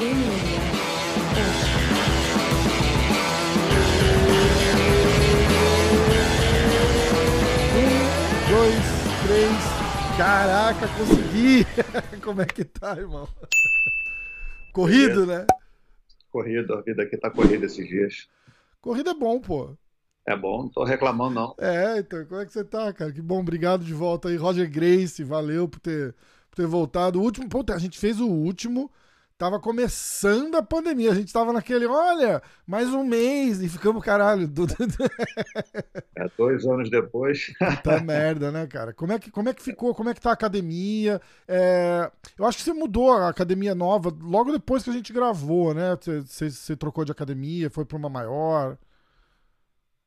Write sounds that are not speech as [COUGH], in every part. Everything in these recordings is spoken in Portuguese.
Um, dois, três. Caraca, consegui! [LAUGHS] Como é que tá, irmão? Corrido, né? Corrido, a vida aqui tá corrida esses dias. Corrida é bom, pô. É bom, não tô reclamando não. É, então, como é que você tá, cara? Que bom, obrigado de volta aí. Roger Grace, valeu por ter, por ter voltado. O último, pô, a gente fez o último, tava começando a pandemia. A gente tava naquele, olha, mais um mês e ficamos, caralho. Do... [LAUGHS] É, dois anos depois. Puta merda, né, cara? Como é que, como é que ficou? Como é que tá a academia? É, eu acho que você mudou a academia nova logo depois que a gente gravou, né? Você, você, você trocou de academia, foi pra uma maior.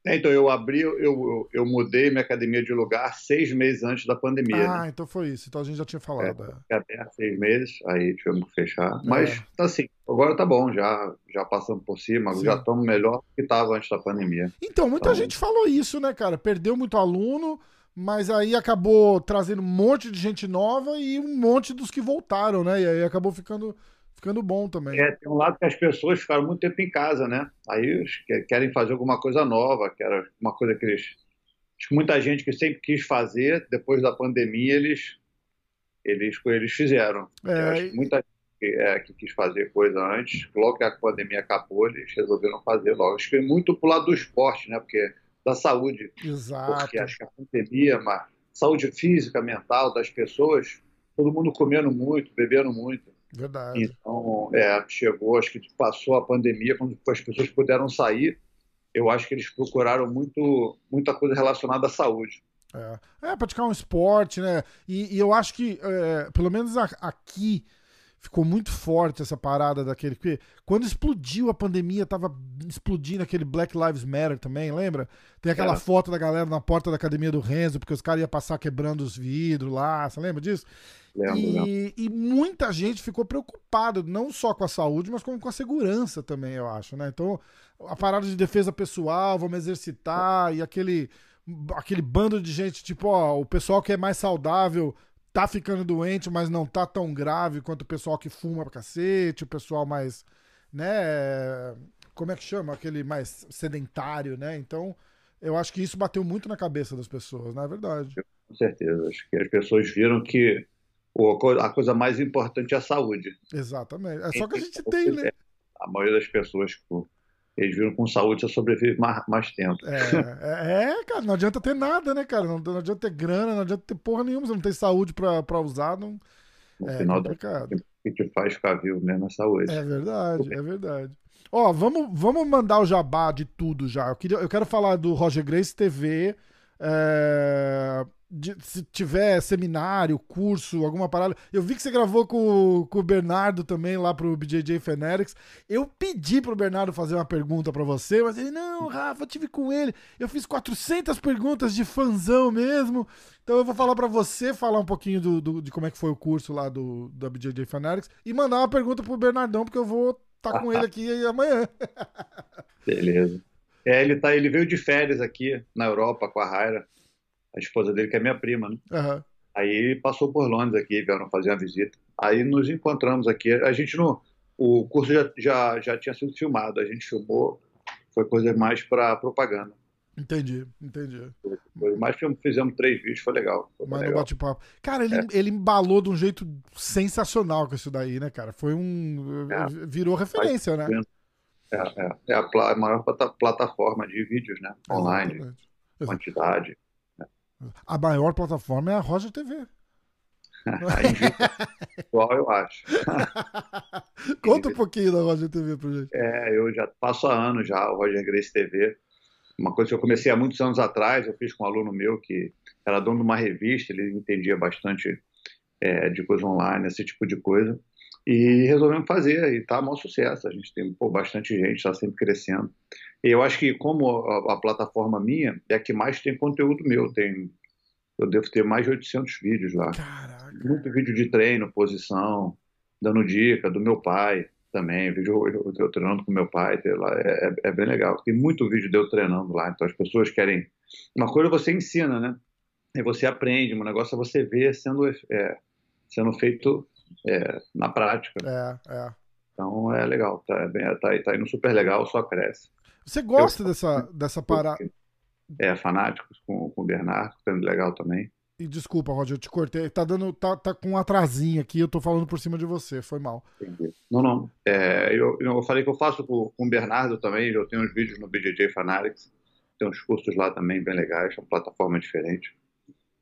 É, então, eu abri, eu, eu, eu, mudei minha academia de lugar seis meses antes da pandemia. Ah, né? então foi isso. Então a gente já tinha falado. É, até seis meses, aí tivemos que fechar. Mas, é. assim, agora tá bom, já, já passamos por cima, Sim. já estamos melhor do que estava antes da pandemia. Então, muita então, gente falou isso, né, cara? Perdeu muito aluno, mas aí acabou trazendo um monte de gente nova e um monte dos que voltaram, né? E aí acabou ficando ficando bom também. É, tem um lado que as pessoas ficaram muito tempo em casa, né? Aí querem fazer alguma coisa nova, querem uma coisa que eles. Acho que muita gente que sempre quis fazer, depois da pandemia, eles, eles, eles fizeram. É, muita gente que, é, que quis fazer coisa antes, logo que a pandemia acabou, eles resolveram fazer logo. Acho que muito pro lado do esporte, né? Porque da saúde. Exato. Porque acho que a pandemia, mas saúde física, mental das pessoas, todo mundo comendo muito, bebendo muito. Verdade. Então, é, chegou, acho que passou a pandemia, quando as pessoas puderam sair, eu acho que eles procuraram muito, muita coisa relacionada à saúde. É, é praticar um esporte, né? E, e eu acho que, é, pelo menos aqui, ficou muito forte essa parada daquele. Porque quando explodiu a pandemia, tava explodindo aquele Black Lives Matter também, lembra? Tem aquela é. foto da galera na porta da academia do Renzo, porque os caras iam passar quebrando os vidros lá, você lembra disso? Lembro, e, lembro. e muita gente ficou preocupada, não só com a saúde, mas como com a segurança também, eu acho, né? Então, a parada de defesa pessoal, vamos exercitar, e aquele aquele bando de gente, tipo, ó, o pessoal que é mais saudável tá ficando doente, mas não tá tão grave quanto o pessoal que fuma pra cacete, o pessoal mais, né, como é que chama? Aquele mais sedentário, né? Então, eu acho que isso bateu muito na cabeça das pessoas, não é verdade? Com certeza. Acho que as pessoas viram que a coisa mais importante é a saúde. Exatamente. É só que a gente tem, né? A maioria das pessoas, tipo, eles viram com saúde você sobrevive mais, mais tempo. É, é, é, cara, não adianta ter nada, né, cara? Não, não, adianta ter grana, não adianta ter porra nenhuma, você não tem saúde pra, pra usar, não. No é final complicado. Da, que te faz ficar vivo mesmo é saúde. É verdade, é verdade. Ó, vamos, vamos mandar o jabá de tudo já. Eu, queria, eu quero falar do Roger Grace TV. É, de, se tiver seminário, curso, alguma parada. Eu vi que você gravou com, com o Bernardo também lá pro BJJ Fenerics. Eu pedi pro Bernardo fazer uma pergunta para você, mas ele, não, Rafa, eu tive com ele. Eu fiz 400 perguntas de fanzão mesmo. Então eu vou falar para você, falar um pouquinho do, do, de como é que foi o curso lá do, da BJJ Fenerics e mandar uma pergunta pro Bernardão, porque eu vou estar tá com ele aqui amanhã. [LAUGHS] Beleza. É, ele, tá, ele veio de férias aqui na Europa com a Raira a esposa dele, que é minha prima, né? Uhum. Aí passou por Londres aqui, vieram fazer uma visita. Aí nos encontramos aqui. A gente não. O curso já, já, já tinha sido filmado, a gente filmou, foi coisa mais para propaganda. Entendi, entendi. Mais fizemos três vídeos, foi legal. Foi Mas no bate-papo. Cara, ele, é. ele embalou de um jeito sensacional com isso daí, né, cara? Foi um. É. Virou referência, né? É, é, é a, a, maior plataforma de vídeos, né? Online. Exatamente. Quantidade. A maior plataforma é a Roger TV. Qual eu acho. [LAUGHS] Conta um pouquinho da Roger TV pra gente. É, eu já passo há anos já o Roger Grace TV. Uma coisa que eu comecei há muitos anos atrás, eu fiz com um aluno meu que era dono de uma revista, ele entendia bastante é, de coisa online, esse tipo de coisa. E resolvemos fazer, e tá maior sucesso. A gente tem pô, bastante gente, está sempre crescendo. E eu acho que, como a, a, plataforma minha é a que mais tem conteúdo meu, tem, eu devo ter mais de 800 vídeos lá. Caraca. Muito vídeo de treino, posição, dando dica, do meu pai também, vídeo eu, eu treinando com meu pai, lá, é, é, é, bem legal. Tem muito vídeo de eu treinando lá, então as pessoas querem. Uma coisa você ensina, né? E você aprende, um negócio é você ver sendo, é, sendo feito é, na prática. É, é. Então é legal, tá, tá, tá indo super legal, só cresce. Você gosta eu, dessa, dessa parada? É, fanáticos com, com o Bernardo, tá indo legal também. E desculpa, Roger, eu te cortei. Tá dando. Tá, tá com um atrasinho aqui, eu tô falando por cima de você, foi mal. Entendi. Não, não. É, eu, eu falei que eu faço com, com o Bernardo também, eu tenho uns vídeos no BJJ Fanatics, tem uns cursos lá também bem legais, é uma plataforma diferente,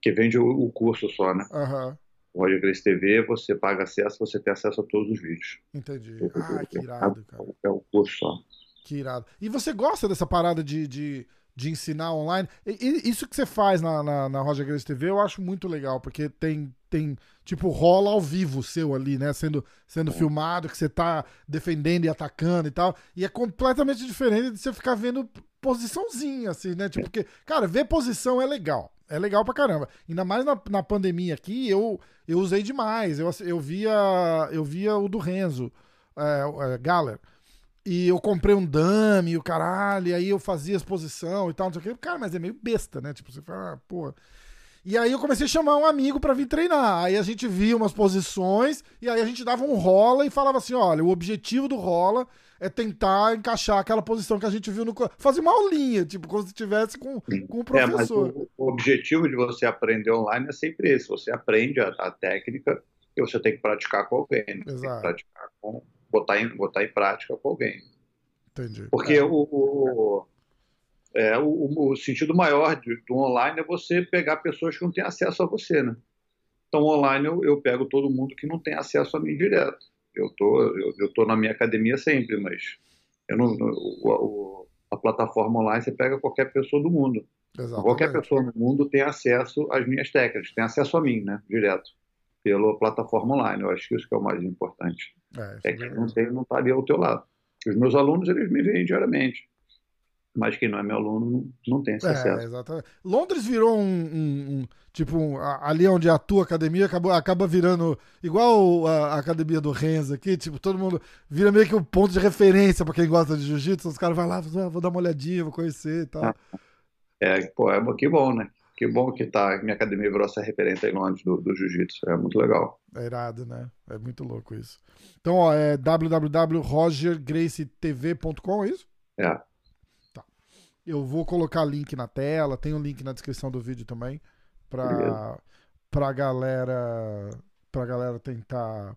que vende o, o curso só, né? Aham. O Roger Grace TV, você paga acesso, você tem acesso a todos os vídeos. Entendi. Ah, que irado, cara. É o curso só. Que irado. E você gosta dessa parada de, de de ensinar online. E, isso que você faz na, na, na Roger Grace TV eu acho muito legal, porque tem, tem tipo, rola ao vivo seu ali, né? Sendo, sendo é. filmado, que você tá defendendo e atacando e tal. E é completamente diferente de você ficar vendo posiçãozinha, assim, né? Tipo, porque, cara, ver posição é legal. É legal pra caramba. Ainda mais na, na pandemia aqui, eu, eu usei demais. Eu, eu, via, eu via o do Renzo, é, é, Galler. E eu comprei um dummy, o caralho, e aí eu fazia exposição e tal, não sei o quê. Cara, mas é meio besta, né? Tipo, você fala, ah, pô. E aí eu comecei a chamar um amigo para vir treinar. Aí a gente via umas posições, e aí a gente dava um rola e falava assim: olha, o objetivo do rola é tentar encaixar aquela posição que a gente viu no. Fazer uma aulinha, tipo, como se estivesse com, com o professor. É, o, o, objetivo de você aprender online é sempre esse: você aprende a, a técnica e você tem que praticar com alguém. Né? Exato. Tem que praticar com botar em, botar em prática com alguém. Entendi. Porque é. o, o, é, o, o, sentido maior de, do online é você pegar pessoas que não têm acesso a você, né? Então, online eu, eu pego todo mundo que não tem acesso a mim direto. Eu tô, eu, eu tô na minha academia sempre, mas eu não, o, a plataforma online você pega qualquer pessoa do mundo. Exatamente. Qualquer pessoa no mundo tem acesso às minhas técnicas, tem acesso a mim, né? Direto pela plataforma online. Eu acho que isso que é o mais importante. É, é que não tem, não está ali ao teu lado. Os meus alunos, eles me veem diariamente. Mas quem não é meu aluno não, tem esse é, acesso. Exatamente. Londres virou um, um, um tipo, um, ali onde a tua academia acabou, acaba virando igual a, a, academia do Renzo aqui, tipo, todo mundo vira meio que um ponto de referência para quem gosta de jiu-jitsu, os caras vão lá, vou dar uma olhadinha, vou conhecer e tal. É, pô, é que bom, né? Que bom que tá, minha academia virou essa referência aí antes do, do jiu-jitsu. É muito legal. É irado, né? É muito louco isso. Então, ó, é www.rogergracetv.com, é isso? É. Eu vou colocar link na tela, tem um link na descrição do vídeo também, pra, pra galera pra galera tentar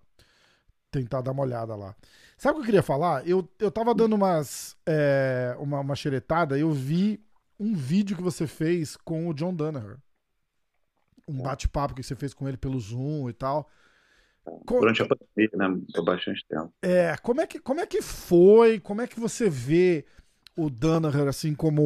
tentar dar uma olhada lá. Sabe o que eu queria falar? Eu, eu tava dando umas é, uma, uma xeretada, eu vi um vídeo que você fez com o John Danaher. Um bate-papo que você fez com ele pelo Zoom e tal. Durante a pandemia, né? Por bastante tempo. É, como é, que, como é que foi? Como é que você vê o Danaher, assim, como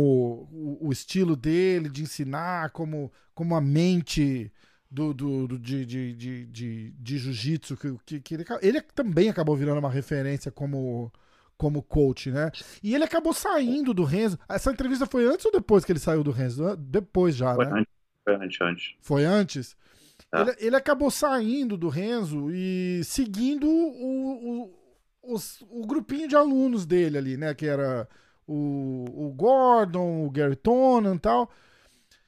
o, o estilo dele de ensinar, como, como a mente do, do, do de, de, de, de, de jiu-jitsu, que, que, ele, ele também acabou virando uma referência como como coach, né? E ele acabou saindo do Renzo. Essa entrevista foi antes ou depois que ele saiu do Renzo? Depois já, foi né? Antes, foi antes, antes. Foi antes? É. Ele, ele, acabou saindo do Renzo e seguindo o, o, os, o grupinho de alunos dele ali, né? Que era o, o Gordon, o Gary Tonan e tal.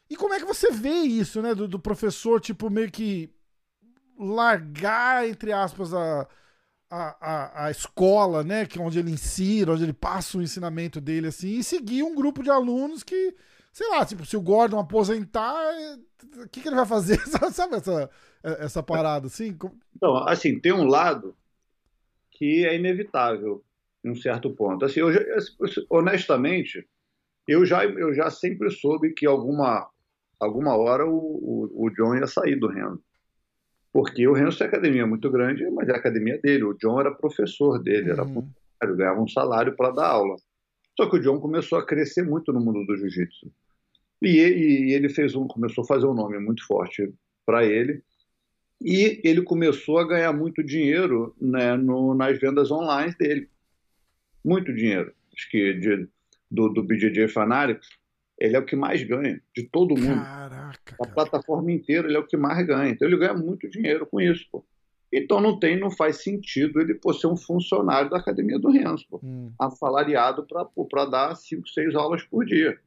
E como é que você vê isso, né? Do, do professor, tipo, meio que largar, entre aspas, a a, a, a, escola, né, que é onde ele ensina, onde ele passa o ensinamento dele, assim, e seguir um grupo de alunos que, sei lá, tipo, se o Gordon aposentar, o que, que ele vai fazer? [LAUGHS] Sabe essa, essa parada, assim? Então, assim, tem um lado que é inevitável, em um certo ponto. Assim, eu honestamente, eu já, eu já sempre soube que alguma, alguma hora o, o, o John ia sair do Rendo. Porque o Renzo é academia muito grande, mas é a academia dele. O John era professor dele, uhum. era funcionário, ganhava um salário para dar aula. Só que o John começou a crescer muito no mundo do jiu-jitsu. E, e, ele fez um, começou a fazer um nome muito forte para ele. E ele começou a ganhar muito dinheiro né, no, nas vendas online dele. Muito dinheiro. Acho que de, do, do BJJ Fanatics, ele é o que mais ganha de todo mundo. Caraca. A plataforma inteira, ele é o que mais ganha. Então ele ganha muito dinheiro com isso, pô. Então não tem, não faz sentido ele por ser um funcionário da academia do Renzo, pô. Hum. Assalariado para dar 5, 6 aulas por dia.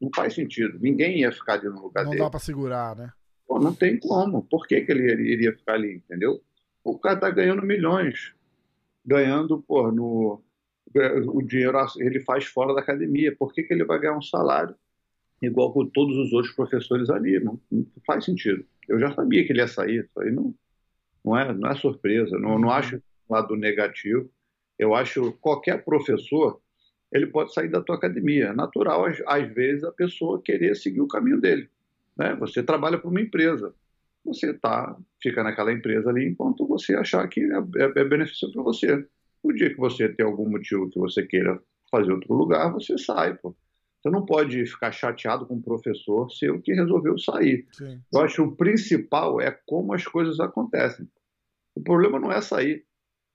Não faz sentido. Ninguém ia ficar ali no lugar não dele. Não dá para segurar, né? Pô, não tem como. Por que, que ele iria ficar ali, entendeu? O cara tá ganhando milhões. ganhando, pô, no, o dinheiro ele faz fora da academia. Por que, que ele vai ganhar um salário igual com todos os outros professores ali? Não, não faz sentido. Eu já sabia que ele ia sair, isso aí não, não, é, não é surpresa. Não, não acho lado negativo. Eu acho qualquer professor ele pode sair da tua academia. É natural, às, às vezes, a pessoa querer seguir o caminho dele. Né? Você trabalha para uma empresa. Você tá, fica naquela empresa ali enquanto você achar que é, é, é benefício para você. O dia que você tem algum motivo que você queira fazer outro lugar, você sai, pô. Você não pode ficar chateado com o professor se o que resolveu sair. Sim. Eu acho que o principal é como as coisas acontecem. O problema não é sair.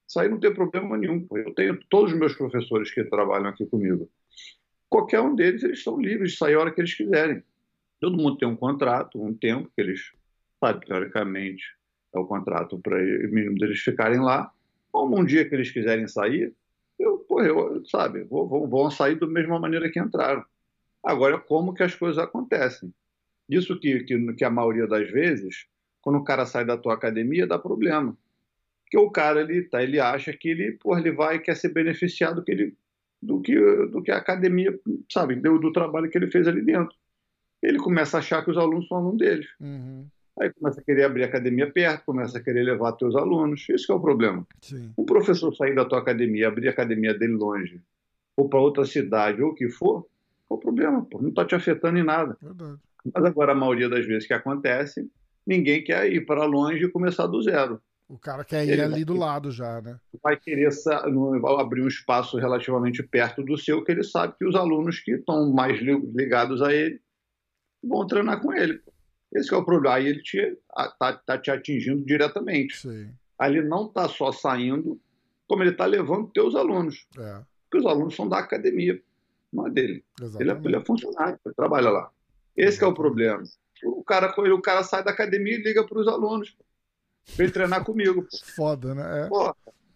Sair não tem problema nenhum. Eu tenho todos os meus professores que trabalham aqui comigo. Qualquer um deles, eles estão livres de sair a hora que eles quiserem. Todo mundo tem um contrato, um tempo que eles, sabe, teoricamente, é o contrato para o mínimo deles ficarem lá. Como um dia que eles quiserem sair, eu, pô, eu sabe, vou, vão sair da mesma maneira que entraram. Agora, como que as coisas acontecem? Isso que, que, que a maioria das vezes, quando o cara sai da tua academia, dá problema. Porque o cara, ele, tá, ele acha que ele, pô, ele vai quer ser beneficiado do que, ele, do que, do que a academia, sabe, do, do trabalho que ele fez ali dentro. Ele começa a achar que os alunos são alunos deles. Uhum. Aí começa a querer abrir a academia perto, começa a querer levar teus alunos. Isso é o problema. Sim. O professor sair da tua academia, abrir a academia dele longe, ou para outra cidade, ou o que for, qual o problema? Pô? Não está te afetando em nada. Verdade. Mas agora, a maioria das vezes que acontece, ninguém quer ir para longe e começar do zero. O cara quer ir Ele ali do lado já, né? Vai querer abrir um espaço relativamente perto do seu, que ele sabe que os alunos que estão mais ligados a ele vão treinar com ele. Esse é o problema. Aí ele está tá te atingindo diretamente. Sim. Aí ele não está só saindo, como ele está levando teus alunos. É. Porque os alunos são da academia, não é dele. Ele é, ele é, funcionário, ele trabalha lá. Esse é o problema. O cara, o cara sai da academia e liga para os alunos. Vem treinar comigo. Foda, né? É. Pô,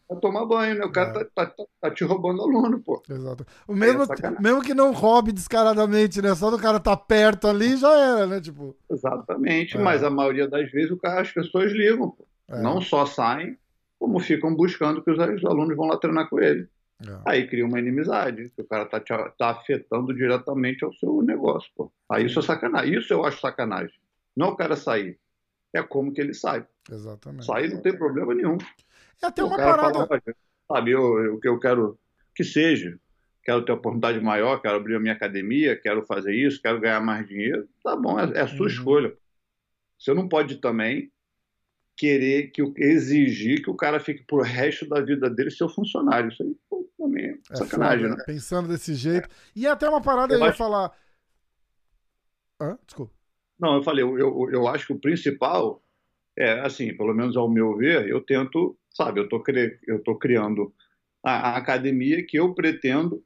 Vai tomar banho, né? O cara é. tá, tá, tá, te roubando aluno, pô. Exato. O mesmo, é mesmo que não roube descaradamente, né? Só do cara tá perto ali, já era, né? Tipo... Exatamente, é. mas a maioria das vezes o cara, as pessoas ligam, pô. É. Não só saem, como ficam buscando que os, os alunos vão lá treinar com ele. É. Aí cria uma inimizade, que o cara tá, te, tá afetando diretamente ao seu negócio, pô. Aí isso é sacanagem. Isso eu acho sacanagem. Não o cara sair. É como que ele sai. Exatamente. Sair não tem problema nenhum. É até uma parada. Fala, sabe, o que eu quero que seja. Quero ter oportunidade maior, quero abrir a minha academia, quero fazer isso, quero ganhar mais dinheiro. Tá bom, é, é a sua uhum. escolha. Você não pode também querer que exigir que o cara fique pro resto da vida dele seu funcionário. Isso aí pô, também é, é sacanagem, foda, né? Pensando desse jeito. É. E até uma parada eu aí acho... falar. Hã? Desculpa. Não, eu falei, eu, eu, eu acho que o principal é, assim, pelo menos ao meu ver, eu tento sabe? Eu estou eu tô criando a, a, academia que eu pretendo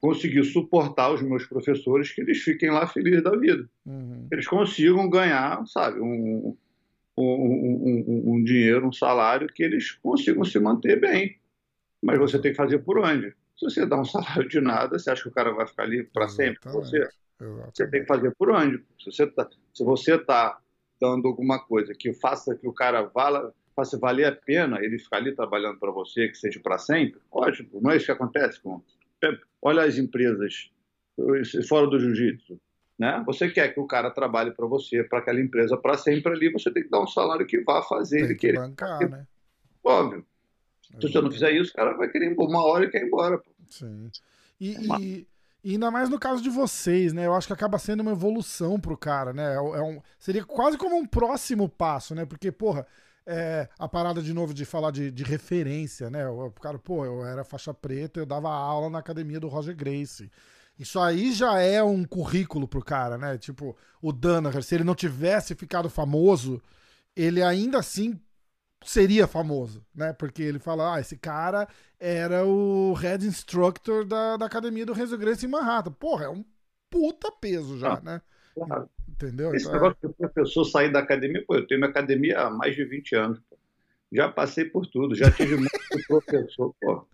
conseguir suportar os meus professores que eles fiquem lá felizes da vida. Uhum. Eles consigam ganhar, sabe, um, um, um, um, dinheiro, um salário que eles consigam se manter bem. Mas você tem que fazer por onde? Se você dá um [LAUGHS] salário de nada, você acha que o cara vai ficar ali para sempre você? Exatamente. Você tem que fazer por onde? Se você está tá dando alguma coisa que faça que o cara vala, faça valer a pena ele ficar ali trabalhando para você, que seja para sempre, ótimo, não é isso que acontece com. Olha as empresas fora do jiu-jitsu. Né? Você quer que o cara trabalhe para você, para aquela empresa para sempre ali, você tem que dar um salário que vá fazer tem ele que querer. Bancar, né? Óbvio. Se você não fizer isso, o cara vai querer uma hora e quer ir embora. Pô. Sim. E, e, e, ainda mais no caso de vocês, né? Eu acho que acaba sendo uma evolução pro cara, né? É um, seria quase como um próximo passo, né? Porque, porra, é, a parada de novo de falar de, de referência, né? O, cara, pô, eu era faixa preta, eu dava aula na academia do Roger Grace. Isso aí já é um currículo pro cara, né? Tipo, o Danaher, se ele não tivesse ficado famoso, ele ainda assim seria famoso, né? Porque ele fala, ah, esse cara era o head instructor da, da academia do Renzo Grace em Manhattan. Porra, é um puta peso já, ah, né? Claro. Entendeu? Esse então, negócio é... de professor sair da academia, pô, eu tenho minha academia há mais de 20 anos. Pô. Já passei por tudo, já tive muito [LAUGHS] professor, pô.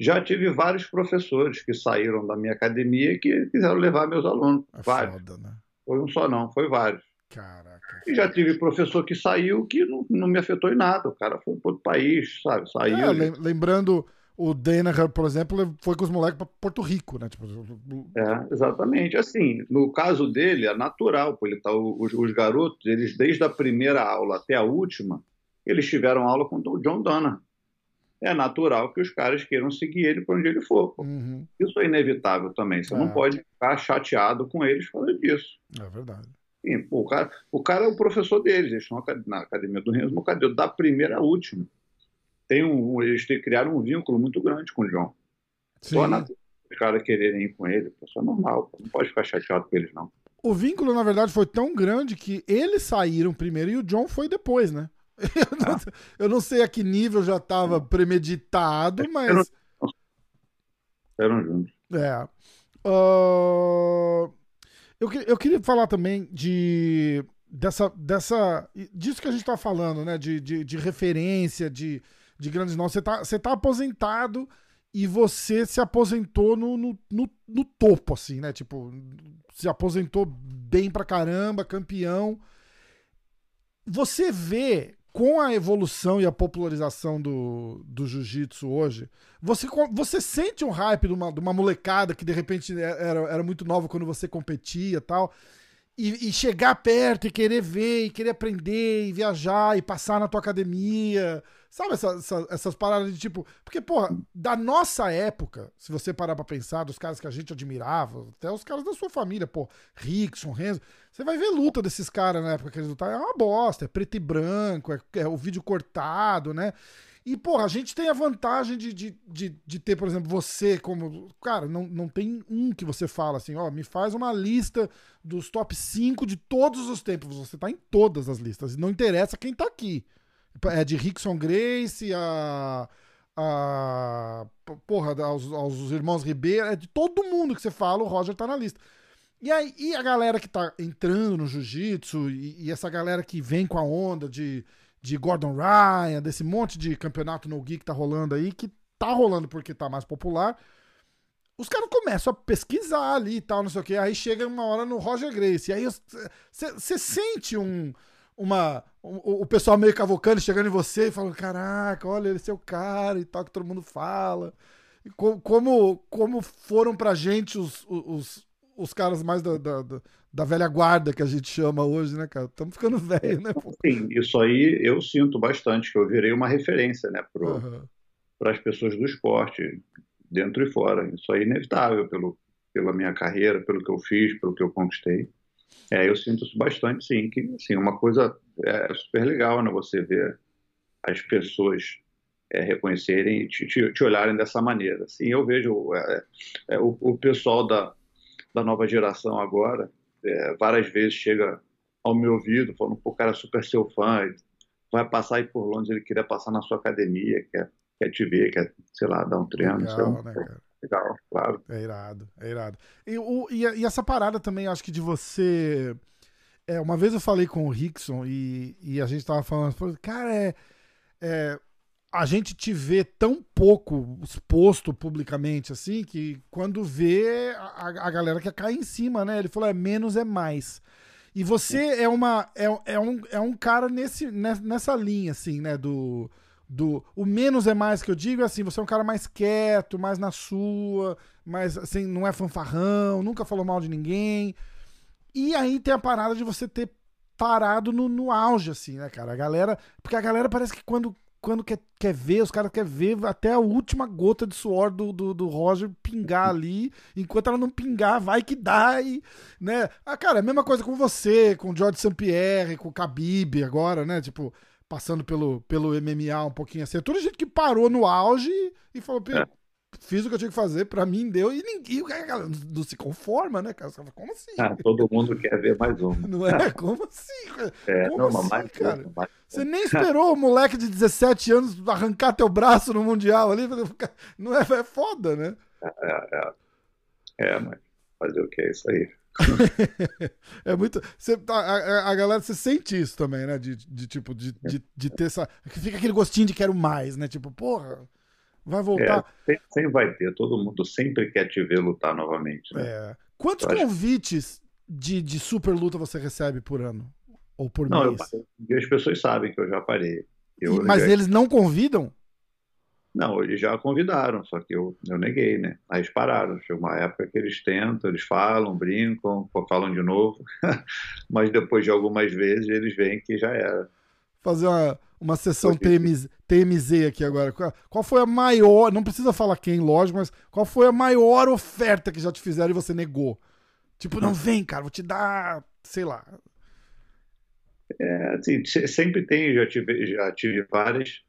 Já tive vários professores que saíram da minha academia e que quiseram levar meus alunos. É vários. Foda, né? Foi um só não, foi vários. Caraca. E já tive professor que saiu que não, não me afetou em nada. O cara foi para outro país, sabe? Saiu. É, lembrando, o Danaher, por exemplo, foi com os moleques para Porto Rico, né? Tipo... É, exatamente. Assim, no caso dele, é natural, porque ele tá, os, os, garotos, eles desde a primeira aula até a última, eles tiveram aula com o John Donner. É natural que os caras queiram seguir ele para onde ele for. Uhum. Isso é inevitável também. Você é. não pode ficar chateado com eles causa disso. É verdade. Sim, pô, o, cara, o cara é o professor deles, eles estão na academia do Renzo Cadê? da primeira à última. Tem um, eles criaram um vínculo muito grande com o John. Sim. Só na, os caras quererem ir com ele, isso é normal, não pode ficar chateado com eles, não. O vínculo, na verdade, foi tão grande que eles saíram primeiro e o John foi depois, né? [LAUGHS] Eu não, ah. eu não sei a que nível já estava premeditado, mas. Eram juntos. É. Uh... Eu, eu queria falar também de dessa, dessa disso que a gente está falando, né? De, de, de, referência, de, de grandes nomes. Você está você tá aposentado e você se aposentou no, no, no, no, topo, assim, né? Tipo, se aposentou bem pra caramba, campeão. Você vê com a evolução e a popularização do, do jiu-jitsu hoje, você, você sente um hype de uma, de uma molecada que de repente é, era, era muito nova quando você competia tal, e, e chegar perto e querer ver, e querer aprender, e viajar, e passar na tua academia, Sabe essa, essa, essas paradas de tipo. Porque, porra, da nossa época, se você parar pra pensar, dos caras que a gente admirava, até os caras da sua família, pô, Rickson, Renzo, você vai ver luta desses caras na época que eles lutaram, é uma bosta, é preto e branco, é, é o vídeo cortado, né? E, porra, a gente tem a vantagem de, de, de, de, ter, por exemplo, você como. Cara, não, não tem um que você fala assim, ó, me faz uma lista dos top 5 de todos os tempos. Você tá em todas as listas. Não interessa quem tá aqui. É de Rickson Grace a. a porra, aos, aos irmãos Ribeiro. É de todo mundo que você fala, o Roger tá na lista. E aí, e a galera que tá entrando no jiu-jitsu, e, e, essa galera que vem com a onda de, de Gordon Ryan, desse monte de campeonato no Gui que tá rolando aí, que tá rolando porque tá mais popular, os caras começam a pesquisar ali e tal, não sei o que. Aí chega uma hora no Roger Grace. E aí você sente um, uma. O, o pessoal meio cavocando, chegando em você e falando: caraca, olha, esse é o cara e tal, que todo mundo fala. E como, como foram pra gente os, os, os caras mais da, da, da, velha guarda que a gente chama hoje, né, cara? Estamos ficando [LAUGHS] velho, né? Sim, isso aí eu sinto bastante, que eu virei uma referência, né, para uhum. as pessoas do esporte, dentro e fora. Isso aí é inevitável pelo, pela minha carreira, pelo que eu fiz, pelo que eu conquistei. É, eu sinto isso bastante, sim, que assim, uma coisa é super legal, né, você ver as pessoas é, reconhecerem e te, te, te, olharem dessa maneira. Assim, eu vejo é, é, o, o, pessoal da, da nova geração agora, é, várias vezes chega ao meu ouvido falando, pô, cara, super seu fã, vai passar aí por Londres, ele queria passar na sua academia, quer, quer te ver, quer, sei lá, dar um treino. Legal, né, cara? legal, claro. É irado, é irado. E, o, e, e, essa parada também, acho que de você. É, uma vez eu falei com o Rickson e, e a gente tava falando, cara, é, é, a gente te vê tão pouco exposto publicamente assim que quando vê a, a galera quer cair em cima, né? Ele falou, é menos é mais. E você é uma é, é, um, é um cara nesse, nessa linha, assim, né? Do, do o menos é mais que eu digo é assim, você é um cara mais quieto, mais na sua, mais assim, não é fanfarrão, nunca falou mal de ninguém. E aí tem a parada de você ter parado no, no auge, assim, né, cara? A galera. Porque a galera parece que quando, quando quer, quer ver, os caras querem ver até a última gota de suor do, do, do Roger pingar ali. Enquanto ela não pingar, vai que dá. E, né? Ah, cara, é a mesma coisa com você, com o George St. Pierre, com o Khabib agora, né? Tipo, passando pelo, pelo MMA um pouquinho assim. É toda gente que parou no auge e falou. Fiz o que eu tinha que fazer, pra mim deu, e ninguém cara, não se conforma, né, cara? Como assim? Ah, todo mundo quer ver mais um. [LAUGHS] Não é? [LAUGHS] Como assim? É, Como não, assim, mais cara? mais Você nem esperou o moleque de 17 anos arrancar teu braço no Mundial ali? Não é, é foda, né? É, é, é. é mas fazer o que é isso aí? [LAUGHS] é muito. Você, a, a, galera, você sente isso também, né? De, de tipo, de, de, de, ter essa. Fica aquele gostinho de quero mais, né? Tipo, porra, vai voltar. É, sempre vai ter, todo mundo sempre quer te ver lutar novamente. Né? É. Quantos convites de, de super luta você recebe por ano? Ou por não, mês? Eu, as pessoas sabem que eu já parei. Eu, Mas já... eles não convidam? Não, eles já convidaram, só que eu, eu neguei, né? Aí eles pararam. Chegou uma época que eles tentam, eles falam, brincam, falam de novo, [LAUGHS] mas depois de algumas vezes eles veem que já era. Fazer uma, uma sessão TMZ, TMZ aqui agora. Qual foi a maior, não precisa falar quem, lógico, mas qual foi a maior oferta que já te fizeram e você negou? Tipo, não vem, cara, vou te dar, sei lá. É, assim, sempre tem, já tive, já tive várias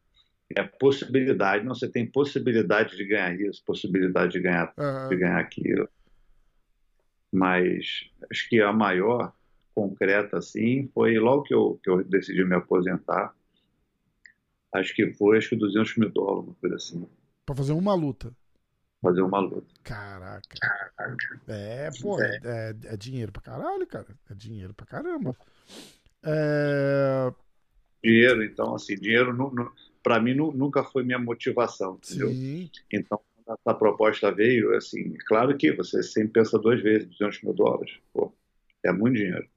é possibilidade, não, você tem possibilidade de ganhar isso, possibilidade de ganhar, uhum. de ganhar aquilo. Mas acho que a maior concreta, assim, foi logo que eu, que eu decidi me aposentar, acho que foi, acho que 200 mil dólares, uma coisa assim. Pra fazer uma luta? Fazer uma luta. Caraca. É, pô, é, é, é dinheiro pra caralho, cara. É dinheiro pra caramba. É... Dinheiro, então, assim, dinheiro não, não para mim nunca foi minha motivação, entendeu? Sim. Então, quando essa proposta veio, assim, claro que você sempre pensa duas vezes, 200 mil dólares, pô, é muito dinheiro.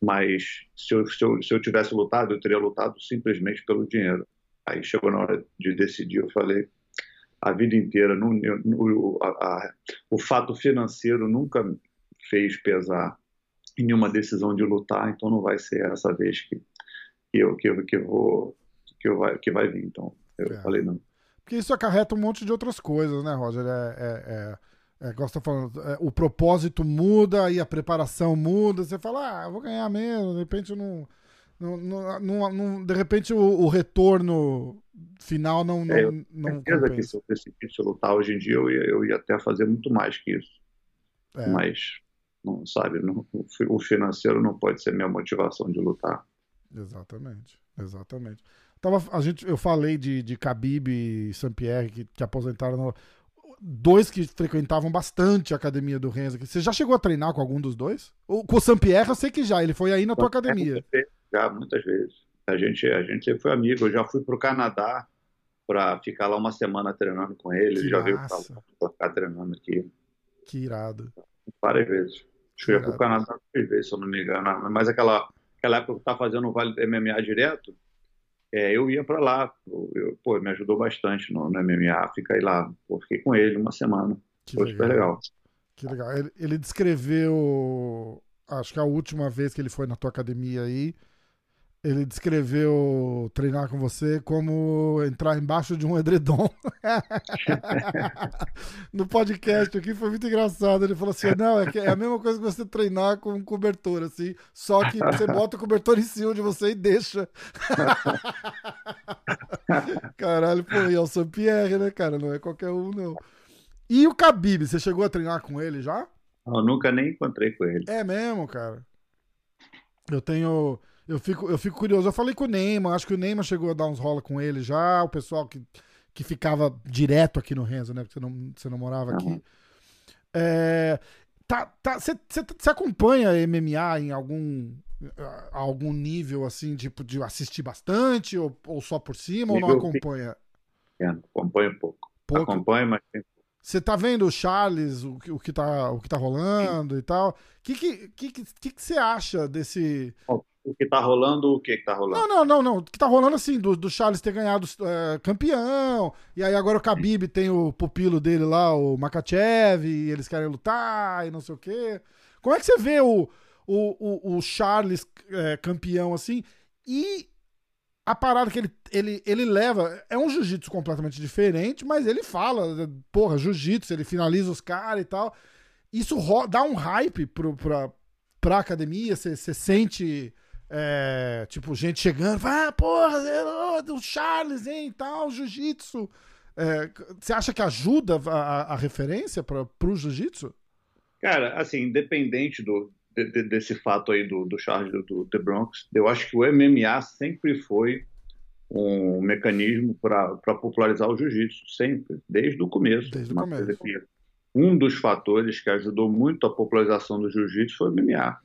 Mas se eu, se, eu, se eu tivesse lutado, eu teria lutado simplesmente pelo dinheiro. Aí chegou na hora de decidir, eu falei, a vida inteira, no, no, a, a, o fato financeiro nunca fez pesar em nenhuma decisão de lutar, então não vai ser essa vez que, que, eu, que, eu, que eu vou que, vai, que vai vir. Então, eu é. falei não. Porque isso acarreta um monte de outras coisas, né, Roger? É, é, é, gosta falando, é, o propósito muda e a preparação muda. Você fala, ah, eu vou ganhar mesmo, de repente não. não, não, não, de repente o, o, retorno final não. não, é, não certeza compensa. que se eu decidisse lutar hoje em dia, eu ia, eu ia até fazer muito mais que isso. É. Mas, não sabe, não, o financeiro não pode ser minha motivação de lutar. Exatamente, exatamente. Tava, a gente, eu falei de, de Khabib e Saint-Pierre que, que aposentaram. No, dois que frequentavam bastante a academia do Renzo. Você já chegou a treinar com algum dos dois? O, com o Saint-Pierre eu sei que já, ele foi aí na tua academia. Já, muitas vezes. A gente, a gente sempre foi amigo. Eu já fui pro Canadá para ficar lá uma semana treinando com ele. Que ele já veio para ficar treinando aqui. Que irado. Várias vezes. Acho que eu fui pro Canadá três vezes, se eu não me engano. Mas aquela, aquela época que eu tava fazendo o Vale do MMA direto, é, eu ia para lá. Eu, pô, me ajudou bastante no, no MMA, fiquei lá. Pô, fiquei com ele uma semana. Que Foi legal. super legal. Que legal. Ele, ele descreveu, acho que a última vez que ele foi na tua academia aí, ele descreveu treinar com você como entrar embaixo de um edredom. [LAUGHS] no podcast aqui foi muito engraçado. Ele falou assim: não, é, é a mesma coisa que você treinar com um cobertor, assim, só que você bota o cobertor em cima de você e deixa. [LAUGHS] Caralho, pô, e é o Saint-Pierre, né, cara? Não é qualquer um, não. E o Khabib, você chegou a treinar com ele já? Eu nunca nem encontrei com ele. É mesmo, cara. Eu tenho eu fico, eu fico curioso. Eu falei com o Neymar, acho que o Neymar chegou a dar uns rola com ele já, o pessoal que, que ficava direto aqui no Renzo, né? Porque você não, você não morava aqui. Uhum. É, tá, tá, você, você, acompanha MMA em algum, algum nível, assim, tipo, de assistir bastante, ou, ou só por cima, nível ou não acompanha? Acompanha um pouco. pouco. Acompanha, mas você tá vendo o Charles, o, o, que, tá, o que tá rolando Sim. e tal. O que, que, que, que, que você acha desse o que tá rolando, o que que tá rolando? Não, não, não, não. O que tá rolando assim, do, do Charles ter ganhado é, campeão, e aí agora o Khabib tem o pupilo dele lá, o Makachev, e eles querem lutar e não sei o quê. Como é que você vê o, o, o, o Charles é, campeão assim? E a parada que ele, ele, ele leva é um jiu-jitsu completamente diferente, mas ele fala, porra, jiu-jitsu, ele finaliza os caras e tal. Isso dá um hype pro, pra, pra academia, você sente é, tipo, gente chegando, ah, porra, do Charles, hein, tal, jiu-jitsu. É, você acha que ajuda a, a referência para o jiu-jitsu? Cara, assim, independente do, de, desse fato aí do, do Charles do, do The Bronx, eu acho que o MMA sempre foi um mecanismo para popularizar o jiu-jitsu, sempre, desde o começo. Desde o começo. Um dos fatores que ajudou muito a popularização do jiu-jitsu foi o MMA.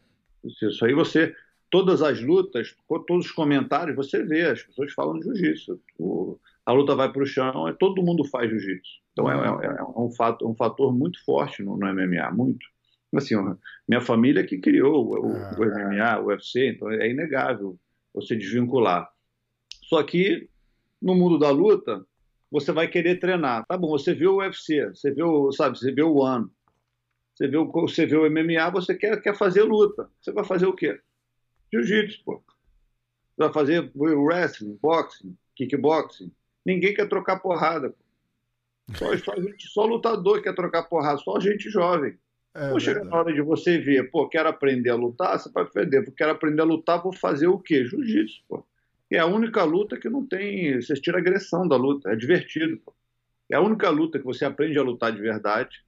Isso aí você todas as lutas, todos os comentários, você vê, as pessoas falam de jiu-jitsu. A luta vai para o chão, é, todo mundo faz jiu-jitsu. Então é, é, é, um, fato, um fator muito forte no, no, MMA, muito. assim, minha família que criou o, é. o MMA, o UFC, então é inegável você desvincular. Só que no mundo da luta, você vai querer treinar. Tá bom, você viu o UFC, você viu, sabe, você viu o One, você você viu o MMA, você quer, quer fazer luta. Você vai fazer o quê? Jiu-jitsu, pô. Vai fazer wrestling, boxing, kickboxing. Ninguém quer trocar porrada, pô. Só, [LAUGHS] só, só lutador quer trocar porrada, só gente jovem. É, Pô, chega na hora de você ver, pô, quero aprender a lutar, você vai perder. Quero aprender a lutar, vou fazer o quê? Jiu-jitsu, pô. É a única luta que não tem. Você tira agressão da luta, é divertido. Pô. É a única luta que você aprende a lutar de verdade.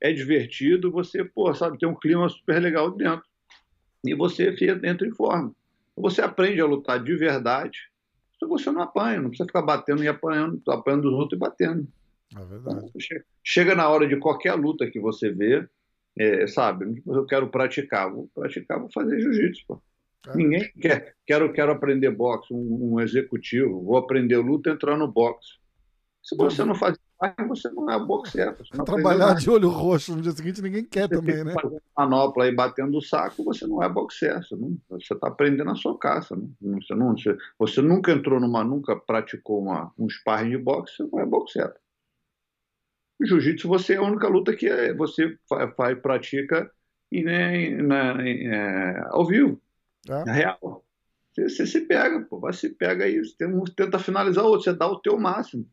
É divertido, você, pô, sabe, tem um clima super legal dentro. E você entra em forma. Você aprende a lutar de verdade, você não apanha, não precisa ficar batendo e apanhando, apanhando os outros e batendo. É verdade. Então, chega na hora de qualquer luta que você vê, é, sabe, eu quero praticar, vou praticar, vou fazer jiu-jitsu. É. Ninguém quer, quero, quero aprender boxe, um, um, executivo, vou aprender luta, entrar no boxe. Se você não faz você não é boxeiro. Trabalhar de olho roxo no dia seguinte ninguém quer você também, né? Fazendo manopla e batendo o saco, você não é boxeiro. Você está aprendendo a sua caça. Não, você, não, você, você, nunca entrou numa, nunca praticou uma, um sparring de boxe, você não é boxeiro. Jiu-jitsu você é a única luta que é, você faz, faz pratica e, né, na, é, ao vivo, é. na real. Você, você, se pega, pô, vai se pega aí, você tenta finalizar o outro, você dá o teu máximo.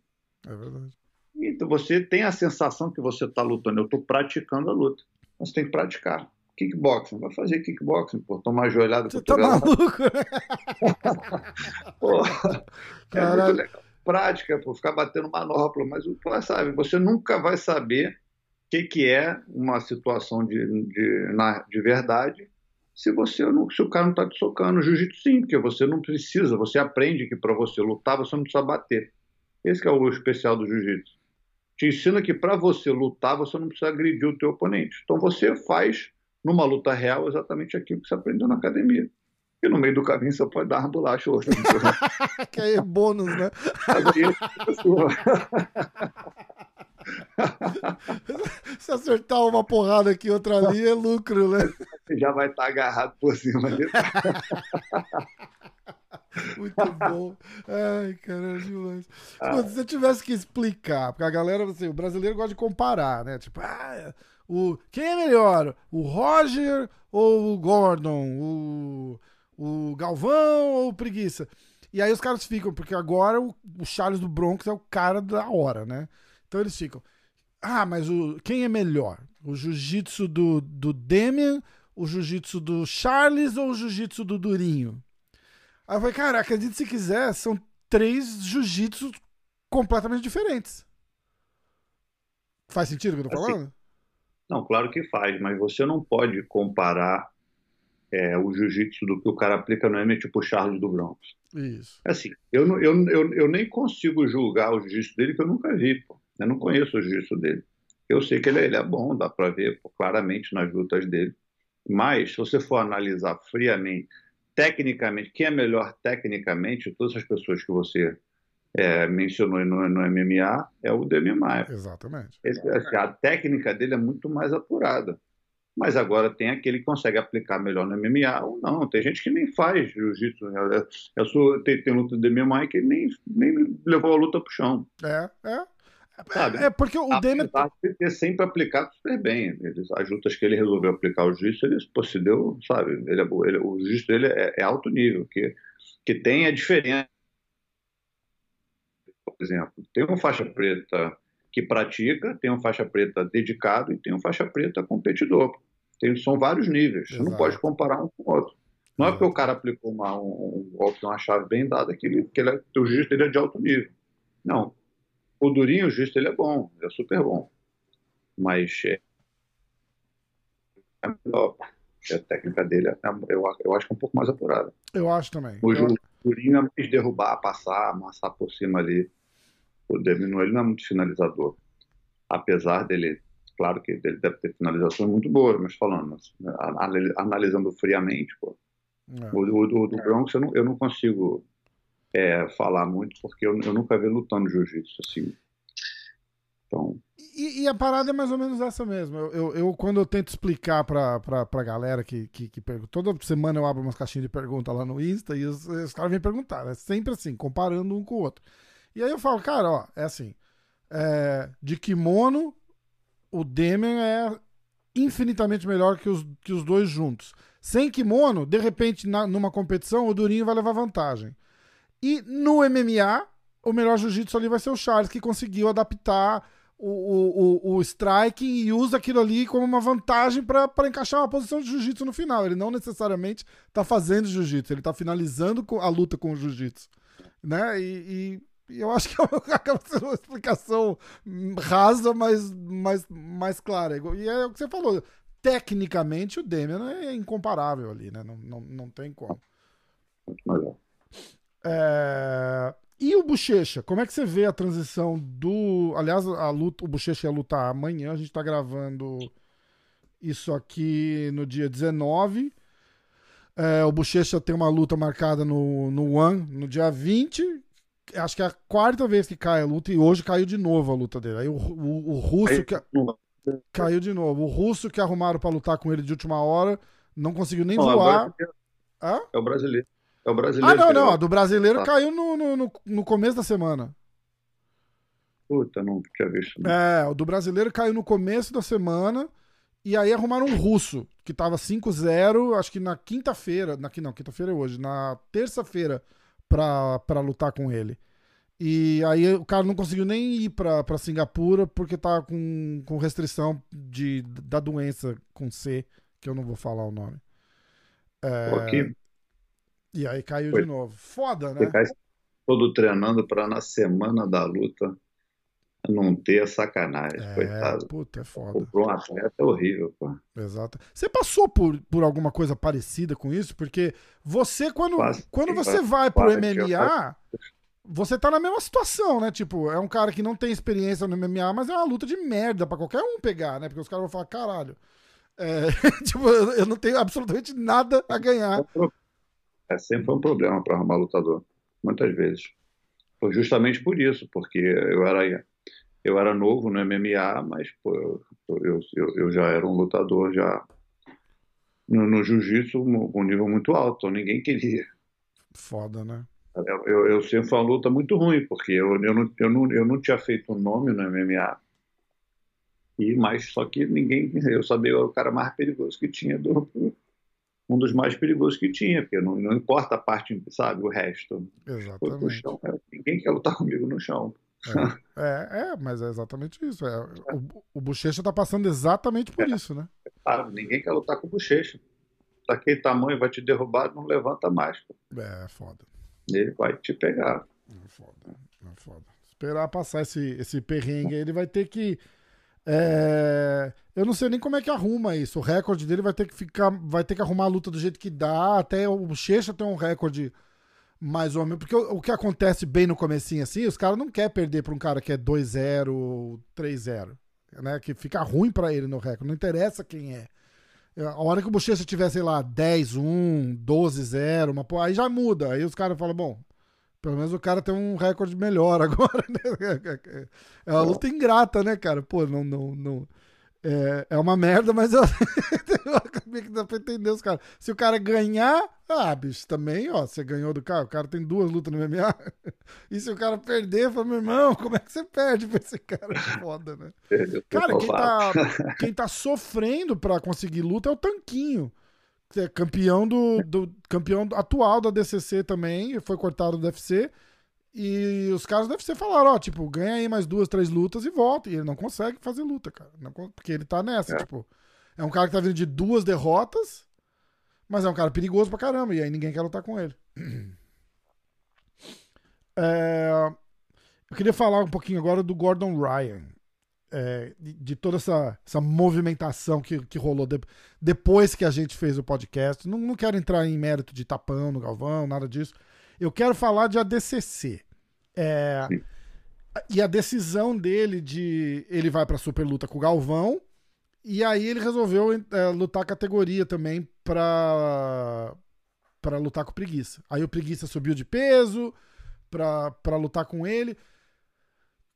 É verdade. Então você tem a sensação que você está lutando. Eu estou praticando a luta. Você tem que praticar. Kickboxing, vai fazer kickboxing, pô, tomar joelhada. Você tá maluco, né? [LAUGHS] pô, é muito legal prática, por ficar batendo manopla, mas sabe, você nunca vai saber o que, que é uma situação de, de, na, de verdade se você não, se o cara não está te socando. Jiu-jitsu sim, porque você não precisa, você aprende que para você lutar você não precisa bater. Esse é o especial do jiu-jitsu. Te ensina que para você lutar você não precisa agredir o teu oponente. Então você faz numa luta real exatamente aquilo que você aprendeu na academia. E no meio do caminho você pode dar uma bolacha outra. [LAUGHS] que aí é bônus, né? [LAUGHS] Se acertar uma porrada aqui outra ali, é lucro, né? Você já vai estar agarrado por cima dele. [LAUGHS] Muito bom. Ai, caralho, demais. Ah. Se você tivesse que explicar, porque a galera, assim, o brasileiro gosta de comparar, né? Tipo, ah, o, quem é melhor? O Roger ou o Gordon? O o Galvão ou o Preguiça? E aí os caras ficam, porque agora o, o Charles do Bronx é o cara da hora, né? Então eles ficam. Ah, mas o, quem é melhor? O jiu-jitsu do, do Demian, o jiu-jitsu do Charles ou o jiu-jitsu do Durinho? Aí eu falei, cara, acredite se quiser, são três jiu-jitsu completamente diferentes. Faz sentido o que eu tô assim, falando? Assim, não, claro que faz, mas você não pode comparar é, o jiu-jitsu do que o cara aplica no MMA, tipo o Charles do Bronx. Isso. Assim, eu, eu, eu, eu nem consigo julgar o jiu-jitsu dele, que eu nunca vi, pô. Eu não conheço o jiu-jitsu dele. Eu sei que ele, é, ele é bom, dá para ver pô, claramente nas lutas dele. Mas, se você for analisar friamente, tecnicamente, quem é melhor tecnicamente, todas as pessoas que você é, mencionou no, no, MMA, é o Demi Maia. Exatamente. Esse, assim, a técnica dele é muito mais apurada mas agora tem aquele que consegue aplicar melhor no MMA ou não. Tem gente que nem faz jiu-jitsu. Eu, eu sou, tem, tem luta de MMA que nem, nem levou a luta pro chão. É, é. Sabe? É porque o Demian. de ter sempre aplicado super bem. Eles, as lutas que ele resolveu aplicar o jiu-jitsu, ele pô, se deu, sabe? Ele, é ele, o jiu-jitsu dele é, é, alto nível, que, que tem a diferença. Por exemplo, tem uma faixa preta que pratica, tem um faixa preta dedicado e tem um faixa preta competidor. Tem, são vários níveis, Exato. você não pode comparar um com o outro. Não é porque o cara aplicou uma, um, um, uma chave bem dada que, ele, que ele, é, o juiz dele é de alto nível. Não. O Durinho, o juiz dele é bom, é super bom. Mas é, é. A técnica dele, é, eu, eu acho que é um pouco mais apurada. Eu acho também. O eu... Durinho é mais derrubar, passar, amassar por cima ali o Devino ele não é muito finalizador. Apesar dele, claro que ele deve ter finalizações muito boas, mas falando, né, analisando friamente, pô, é. o, o, o, do Bronx eu não, eu não consigo é, falar muito, porque eu, eu nunca vi lutando jiu-jitsu assim. Então... E, e, a parada é mais ou menos essa mesmo. Eu, eu, eu quando eu tento explicar pra, pra, pra galera que, que, que pergunta, toda semana eu abro umas caixinhas de pergunta lá no Insta e os, os caras vêm perguntar. É sempre assim, comparando um com o outro. E aí eu falo, cara, ó, é assim. É, de kimono, o Demian é infinitamente melhor que os, que os dois juntos. Sem kimono, de repente, na, numa competição, o Durinho vai levar vantagem. E no MMA, o melhor jiu-jitsu ali vai ser o Charles, que conseguiu adaptar o, o, o, striking e usa aquilo ali como uma vantagem para encaixar uma posição de jiu-jitsu no final. Ele não necessariamente está fazendo jiu-jitsu, ele está finalizando a luta com o jiu-jitsu. Né? E, e, eu acho que [LAUGHS] acaba sendo uma explicação rasa, mas mais, mais clara. E é o que você falou. Tecnicamente, o Demian é incomparável ali, né? Não, não, não tem como. É... E o Bochecha, como é que você vê a transição do. Aliás, a luta, o Bochecha ia lutar amanhã, a gente tá gravando isso aqui no dia 19. É, o Bochecha tem uma luta marcada no, no One no dia 20. Acho que é a quarta vez que cai a luta e hoje caiu de novo a luta dele. Aí o, o, o russo que. Caiu de novo. O russo que arrumaram para lutar com ele de última hora não conseguiu nem não, voar. É o brasileiro. É o brasileiro. Ah, não, não. A do brasileiro ah. caiu no, no, no, começo da semana. Puta, não tinha visto. Não. É, o do brasileiro caiu no começo da semana. E aí arrumaram um russo, que tava 5-0, acho que na quinta-feira. Na, não, quinta-feira é hoje. Na terça-feira, pra, pra lutar com ele. E aí o cara não conseguiu nem ir pra, pra Singapura porque tava com, com restrição de, da doença com C, que eu não vou falar o nome. É... Pô, que e aí caiu Foi. de novo. Foda, né? todo treinando para na semana da luta não ter sacanagem, é, coitado. Puta, é foda. Para um atleta é horrível, pô. Exato. Você passou por, por alguma coisa parecida com isso? Porque você, quando, quando você vai pro MMA, você tá na mesma situação, né? Tipo, é um cara que não tem experiência no MMA, mas é uma luta de merda para qualquer um pegar, né? Porque os caras vão falar, caralho. É, [LAUGHS] tipo, eu não tenho absolutamente nada a ganhar. É, sempre foi um problema para arrumar lutador, muitas vezes. Foi justamente por isso, porque eu era, eu era novo no MMA, mas pô, eu, eu, eu já era um lutador já no, no jiu-jitsu com um nível muito alto, então ninguém queria. Foda, né? Eu, eu, eu, sempre foi uma luta muito ruim, porque eu, eu, não, eu, não, eu não tinha feito um nome no MMA. E, mas só que ninguém, eu sabia o cara mais perigoso que tinha do, um dos mais perigosos que tinha, porque não, não importa a parte, sabe, o resto. Exatamente. Chão, é, ninguém quer lutar comigo no chão. É, é, é mas é exatamente isso. É, o, o Bochecha tá passando exatamente por é, isso, né? Claro, ninguém quer lutar com o Bochecha. Daquele tamanho vai te derrubar, não levanta mais. Pô. É, foda. Ele vai te pegar. É foda, é foda. Esperar passar esse, esse perrengue, ele vai ter que é... Eu não sei nem como é que arruma isso. O recorde dele vai ter que ficar. Vai ter que arrumar a luta do jeito que dá. Até o Bochecha tem um recorde mais ou menos. Porque o, o que acontece bem no comecinho assim, os caras não querem perder pra um cara que é 2-0, 3-0. Né? Que fica ruim para ele no recorde. Não interessa quem é. A hora que o Bochecha tiver, sei lá, 10-1, 12-0, uma... aí já muda. Aí os caras falam, bom, pelo menos o cara tem um recorde melhor [LAUGHS] agora, né? É uma luta ingrata, né, cara? Pô, não. não, não é, é uma merda, mas eu, [LAUGHS] eu acabei que dá pra entender os caras. Se o cara ganhar, ah, bicho, também, ó, você ganhou do cara, o cara tem duas lutas no MMA. [LAUGHS] E se o cara perder, fala, meu irmão, como é que você perde pra esse cara? É foda, né? [LAUGHS] Cara, quem tá, quem tá sofrendo pra conseguir luta é o Tanquinho é campeão do, do, campeão atual da DCC também, foi cortado do UFC. E os caras do UFC falaram, ó, tipo, ganha aí mais duas, três lutas e volta. E ele não consegue fazer luta, cara. Não, porque ele tá nessa, é. tipo. É um cara que tá vindo de duas derrotas, mas é um cara perigoso pra caramba. E aí ninguém quer lutar com ele. [CLEARS THROAT] É, eu queria falar um pouquinho agora do Gordon Ryan é, de, de, toda essa, essa movimentação que, que rolou de, depois que a gente fez o podcast. Não, não quero entrar em mérito de tapão no Galvão, nada disso. Eu quero falar de ADCC. É, e a decisão dele de. Ele vai pra super luta com o Galvão. E aí ele resolveu é, lutar categoria também pra, pra lutar com o Preguiça. Aí o Preguiça subiu de peso pra, pra lutar com ele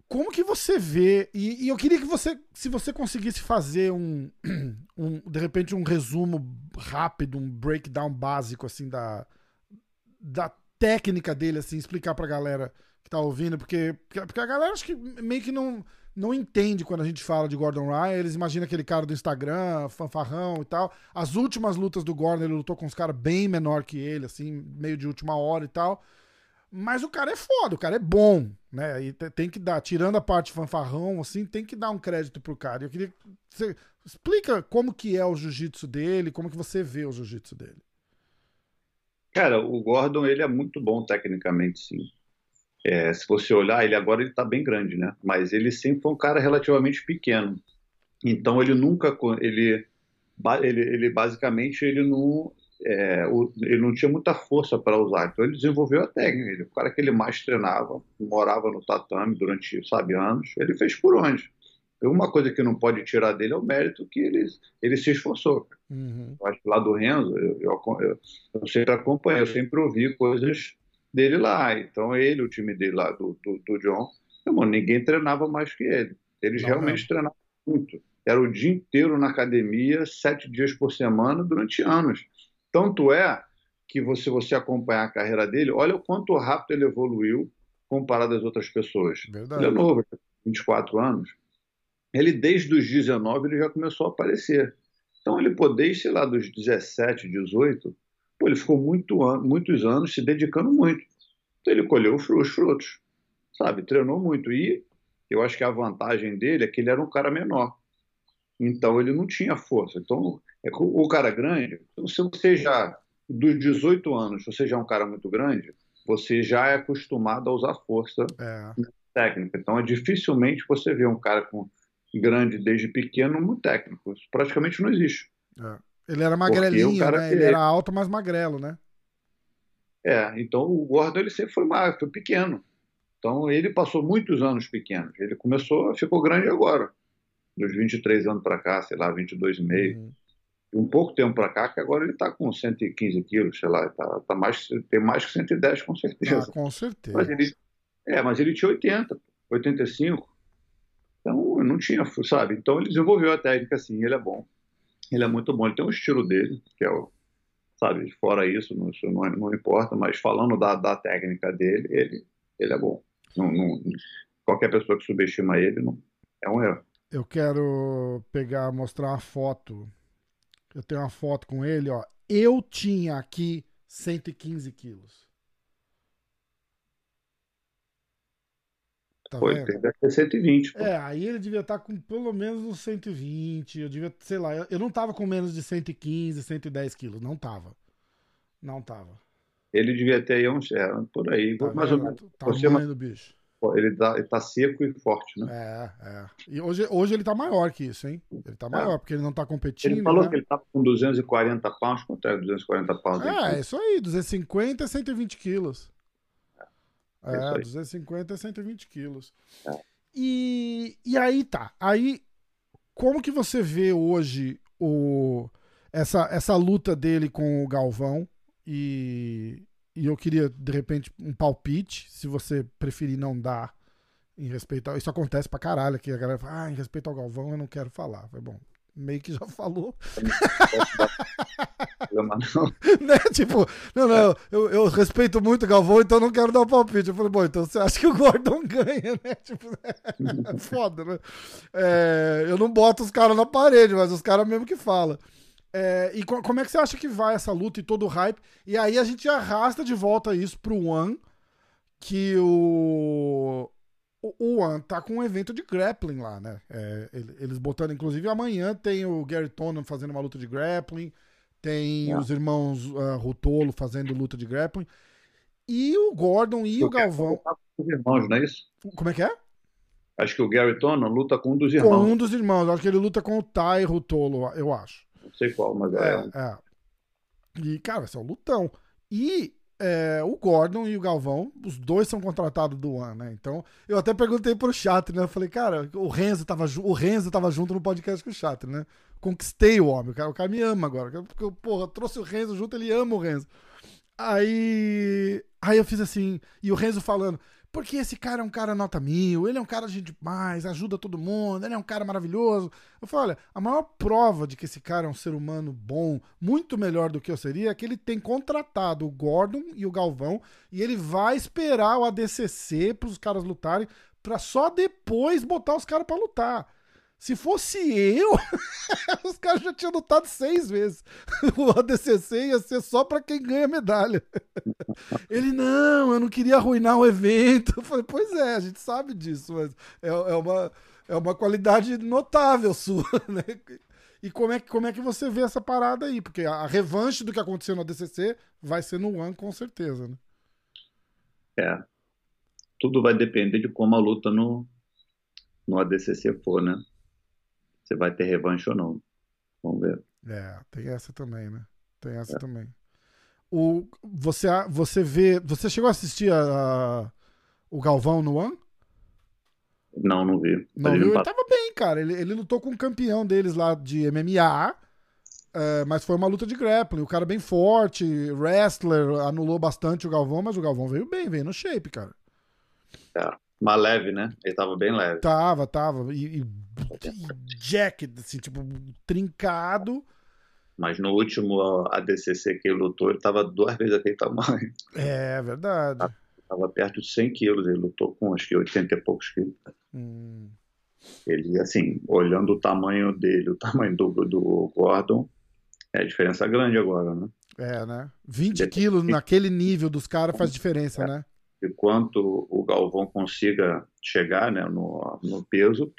como que você vê? E, e, eu queria que você, se você conseguisse fazer um, [CLEARS THROAT] um, de repente, um resumo rápido, um breakdown básico, assim, da, da técnica dele, assim, explicar pra galera que tá ouvindo, porque, porque a galera acho que meio que não, não entende quando a gente fala de Gordon Ryan, eles imaginam aquele cara do Instagram, fanfarrão e tal. As últimas lutas do Gordon, ele lutou com uns caras bem menor que ele, assim, meio de última hora e tal. Mas o cara é foda, o cara é bom, né? E tem que dar, tirando a parte fanfarrão, assim, tem que dar um crédito pro cara. Eu queria que você explica como que é o jiu-jitsu dele, como que você vê o jiu-jitsu dele. Cara, o Gordon, ele é muito bom tecnicamente, sim. É, se você olhar, ele agora ele tá bem grande, né? Mas ele sempre foi um cara relativamente pequeno. Então ele nunca, ele, ele, ele basicamente ele não, é, ele não tinha muita força para usar, então ele desenvolveu a técnica. Ele, o cara que ele mais treinava, morava no tatame durante, sabe, anos, ele fez por onde. Uma coisa que não pode tirar dele é o mérito que ele, ele se esforçou. Uhum. Eu acho que lá do Renzo, eu, eu, eu, eu sempre acompanhei, eu sempre ouvi coisas dele lá. Então ele, o time dele lá, do, do, do John, irmão, ninguém treinava mais que ele. Eles não, realmente não. treinavam muito. Era o dia inteiro na academia, sete dias por semana, durante anos. Tanto é que você, você acompanhar a carreira dele, olha o quanto rápido ele evoluiu comparado às outras pessoas. Verdade. Ele é novo, 24 anos. Ele, desde os 19, ele já começou a aparecer. Então, ele, desde, sei lá, dos 17, 18, pô, ele ficou muito, muitos anos se dedicando muito. Então, ele colheu os frutos, sabe? Treinou muito. E eu acho que a vantagem dele é que ele era um cara menor. Então, ele não tinha força. Então, é o cara grande, se você já, dos 18 anos, você já é um cara muito grande, você já é acostumado a usar força é. técnica. Então, é dificilmente você vê um cara com grande desde pequeno no técnico. Isso praticamente não existe. É. Ele era magrelinho, né? Ele era alto, mas magrelo, né? É, então o Gordon ele sempre foi magro, foi pequeno. Então ele passou muitos anos pequeno. Ele começou, ficou grande agora. Dos 23 anos para cá, sei lá, 22,5. Uhum um pouco tempo para cá, que agora ele está com 115 quilos, sei lá, tá, tá mais, tem mais que 110 com certeza. Ah, com certeza. Mas ele, é, mas ele tinha 80, 85. Então não tinha, sabe? Então ele desenvolveu a técnica assim, ele é bom. Ele é muito bom, ele tem um estilo dele, que é o, sabe, fora isso, não, isso não, não importa, mas falando da, da técnica dele, ele, ele é bom. Não, não, qualquer pessoa que subestima ele não, é um erro. Eu quero pegar, mostrar uma foto eu tenho uma foto com ele, ó. Eu tinha aqui 115 quilos. Tá Foi, deve ter 120. Pô. É, aí ele devia estar tá com pelo menos uns 120. Eu devia, sei lá, eu não tava com menos de 115, 110 quilos. Não tava. Não tava. Ele devia ter aí uns, é, por aí, tá mais vendo? ou menos. Tamanho do bicho. Ele tá, ele tá seco e forte, né? É, é. E hoje, hoje ele tá maior que isso, hein? Ele tá maior, é. porque ele não tá competindo. Ele falou né? que ele tava com 240 pounds. Quanto é 240 pounds? É, é isso aí, 250 a 120 quilos. É, é 250 a 120 quilos. É. E, e aí tá. Aí, como que você vê hoje o, essa, essa luta dele com o Galvão? E, e eu queria, de repente, um palpite, se você preferir não dar em respeito ao. Isso acontece pra caralho aqui. A galera fala, ah, em respeito ao Galvão eu não quero falar. Foi bom. Meio que já [LAUGHS] falou. [LAUGHS] né? Tipo, não, não, eu, eu respeito muito o Galvão, então não quero dar um palpite. Eu falei, bom, então você acha que o Gordon [LAUGHS] ganha, né? Tipo, é [LAUGHS] foda, né? É, eu não boto os caras na parede, mas os caras mesmo que falam. É, e co como é que você acha que vai essa luta e todo o hype? E aí a gente arrasta de volta isso pro One, que o. O One tá com um evento de grappling lá, né? É, eles botando, inclusive, amanhã tem o Gary Tonon fazendo uma luta de grappling, tem os irmãos uh, Rutolo fazendo luta de grappling, e o Gordon e o Galvão. Com os irmãos, não é isso? Como é que é? Acho que o Gary Tonon luta com um dos irmãos. Com um dos irmãos, acho que ele luta com o Tai Rutolo, eu acho não sei qual, mas é. É, é. E, cara, esse é um lutão. E é, o Gordon e o Galvão, os dois são contratados do One, né? Então, eu até perguntei pro chat, né? Eu falei, cara, o Renzo tava, o Renzo tava junto no podcast com o chat, né? Conquistei o homem, o cara, o cara me ama agora. Porque eu, porra, trouxe o Renzo junto, ele ama o Renzo. Aí, aí eu fiz assim, e o Renzo falando, porque esse cara é um cara nota mil, ele é um cara de demais, ajuda todo mundo, ele é um cara maravilhoso. Eu falo, olha, a maior prova de que esse cara é um ser humano bom, muito melhor do que eu seria, é que ele tem contratado o Gordon e o Galvão e ele vai esperar o ADCC para os caras lutarem, para só depois botar os caras para lutar. Se fosse eu, [LAUGHS] os caras já tinham lutado seis vezes. [LAUGHS] O ADCC ia ser só para quem ganha medalha. [LAUGHS] Ele, não, eu não queria arruinar o evento. Eu falei, pois é, a gente sabe disso, mas é, é uma, é uma qualidade notável sua, né? E como é, como é que você vê essa parada aí? Porque a, a revanche do que aconteceu no ADCC vai ser no One, com certeza, né? É. Tudo vai depender de como a luta no, no ADCC for, né? Se vai ter revanche ou não. Vamos ver. É, tem essa também, né? Tem essa é. também. O, você, você vê. Você chegou a assistir a, a o Galvão no One? Não, não vi. Não viu? Ele tava bem, cara. Ele, ele lutou com um campeão deles lá de MMA. É, mas foi uma luta de grappling. O cara bem forte, wrestler, anulou bastante o Galvão, mas o Galvão veio bem, veio no shape, cara. É. Mas leve, né? Ele tava bem leve. Tava, tava. E, e, e jacket, assim, tipo, trincado. Mas no último ADCC que ele lutou, ele tava duas vezes aquele tamanho. É, verdade. Tava perto de 100 quilos, ele lutou com acho que 80 e poucos quilos. Hum. Ele, assim, olhando o tamanho dele, o tamanho do, do Gordon, é diferença grande agora, né? É, né? 20 quilos naquele nível dos caras faz diferença, é. né? De quanto o Galvão consiga chegar né, no, no peso,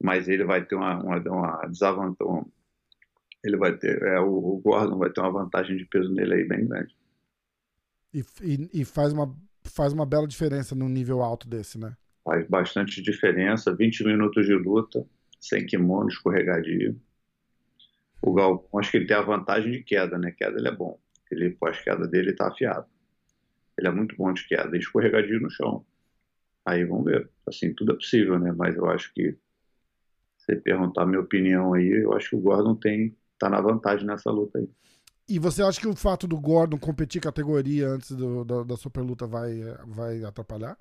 mas ele vai ter uma, uma, uma desvantagem. Ele vai ter, é, o, o, Gordon vai ter uma vantagem de peso nele aí bem grande. E, e, e, faz, uma, faz uma bela diferença no nível alto desse, né? Faz bastante diferença. 20 minutos de luta, sem kimono, escorregadio. O Galvão, acho que ele tem a vantagem de queda, né? Queda ele é bom. Ele, pós-queda dele, tá afiado. Ele é muito bom de queda escorregadio no chão. Aí vamos ver. Assim, tudo é possível, né? Mas eu acho que, se perguntar a minha opinião aí, eu acho que o Gordon tem, tá na vantagem nessa luta aí. E você acha que o fato do Gordon competir categoria antes do, da, da superluta vai, vai atrapalhar?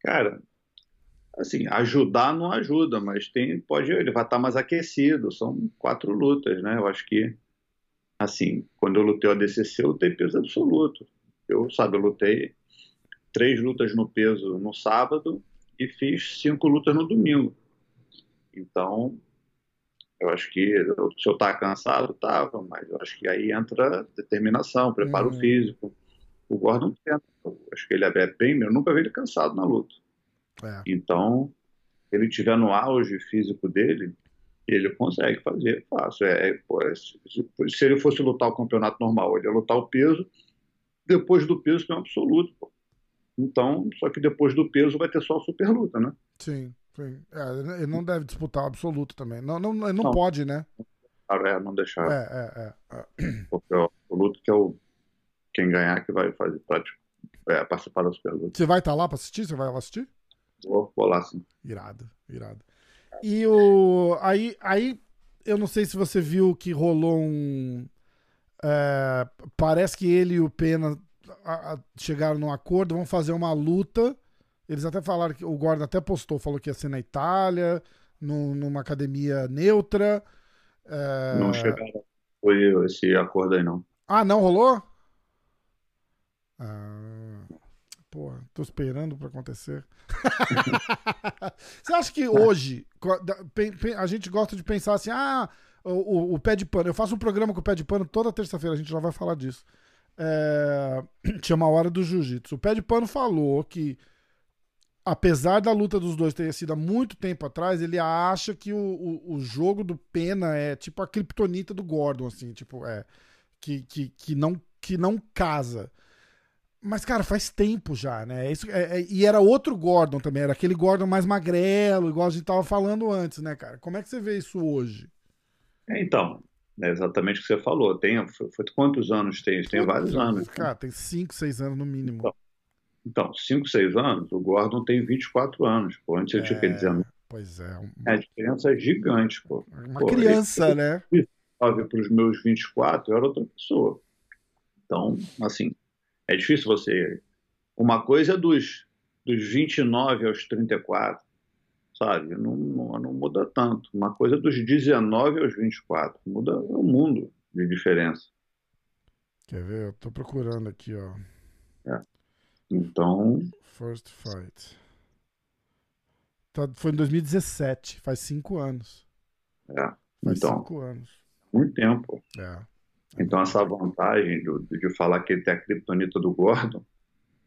Cara, assim, ajudar não ajuda, mas tem, pode, ele vai estar mais aquecido. São quatro lutas, né? Eu acho que, assim, quando eu lutei o ADCC, eu lutei peso absoluto. Eu, sabe, eu lutei três lutas no peso no sábado e fiz cinco lutas no domingo. Então, eu acho que se eu estar cansado, tava, mas eu acho que aí entra determinação, preparo uhum. físico. O Gordon tenta. Acho que ele é bem, eu nunca vi ele cansado na luta. É. Então, ele tiver no auge físico dele, ele consegue fazer fácil. É, é, se, se ele fosse lutar o campeonato normal, ele ia lutar o peso depois do peso que é um absoluto. Pô. Então, só que depois do peso vai ter só a super luta, né? Sim, sim. É, ele não deve disputar o absoluto também. Não, não, não, não, pode, né? É, não deixar. É, é, é. é. Porque é o absoluto que é o quem ganhar que vai fazer é, participar da super luta. Você vai estar tá lá para assistir? Você vai lá assistir? Vou, vou lá, sim. Irado, irado. E o aí, aí eu não sei se você viu que rolou um é, parece que ele e o Pena a, a, chegaram num acordo, vão fazer uma luta. Eles até falaram que o Gordon até postou, falou que ia ser na Itália, no, numa academia neutra. É... Não chegaram. Foi esse acordo aí, não. Ah, não rolou? Ah, pô, tô esperando para acontecer. [LAUGHS] Você acha que hoje a gente gosta de pensar assim, ah, o, o, pé de pano. Eu faço um programa com o pé de pano toda terça-feira, a gente já vai falar disso. É, [CLEARS THROAT] chama a Hora do Jiu-Jitsu. O pé de pano falou que, apesar da luta dos dois ter sido há muito tempo atrás, ele acha que o, o, o jogo do Pena é tipo a criptonita do Gordon, assim, tipo, é. Que, que, que, não, que não casa. Mas, cara, faz tempo já, né? Isso, é, é, e era outro Gordon também, era aquele Gordon mais magrelo, igual a gente tava falando antes, né, cara? Como é que você vê isso hoje? É, então, é exatamente o que você falou. Tem, foi, foi quantos anos tem? Tem vários anos. Né? Cara, tem 5, 6 anos no mínimo. Então, 5, 6 anos, o Gordon tem 24 anos. Pô. Antes ele é, tinha 19. Pois é. Um... é. A diferença é gigante, pô. Uma pô, criança, ele, né? Para os meus 24, eu era outra pessoa. Então, assim, é difícil você Uma coisa é dos, dos 29 aos 34, sabe? Não, não, não muda tanto. Uma coisa dos 19 aos 24. Muda o mundo de diferença. Quer ver? Eu tô procurando aqui, ó. É. Então. First Fight. Tá, foi em 2017, faz cinco anos. É. Faz então, cinco anos. Muito tempo. É. Então, essa vantagem do, de falar que ele tem a criptonita do Gordon,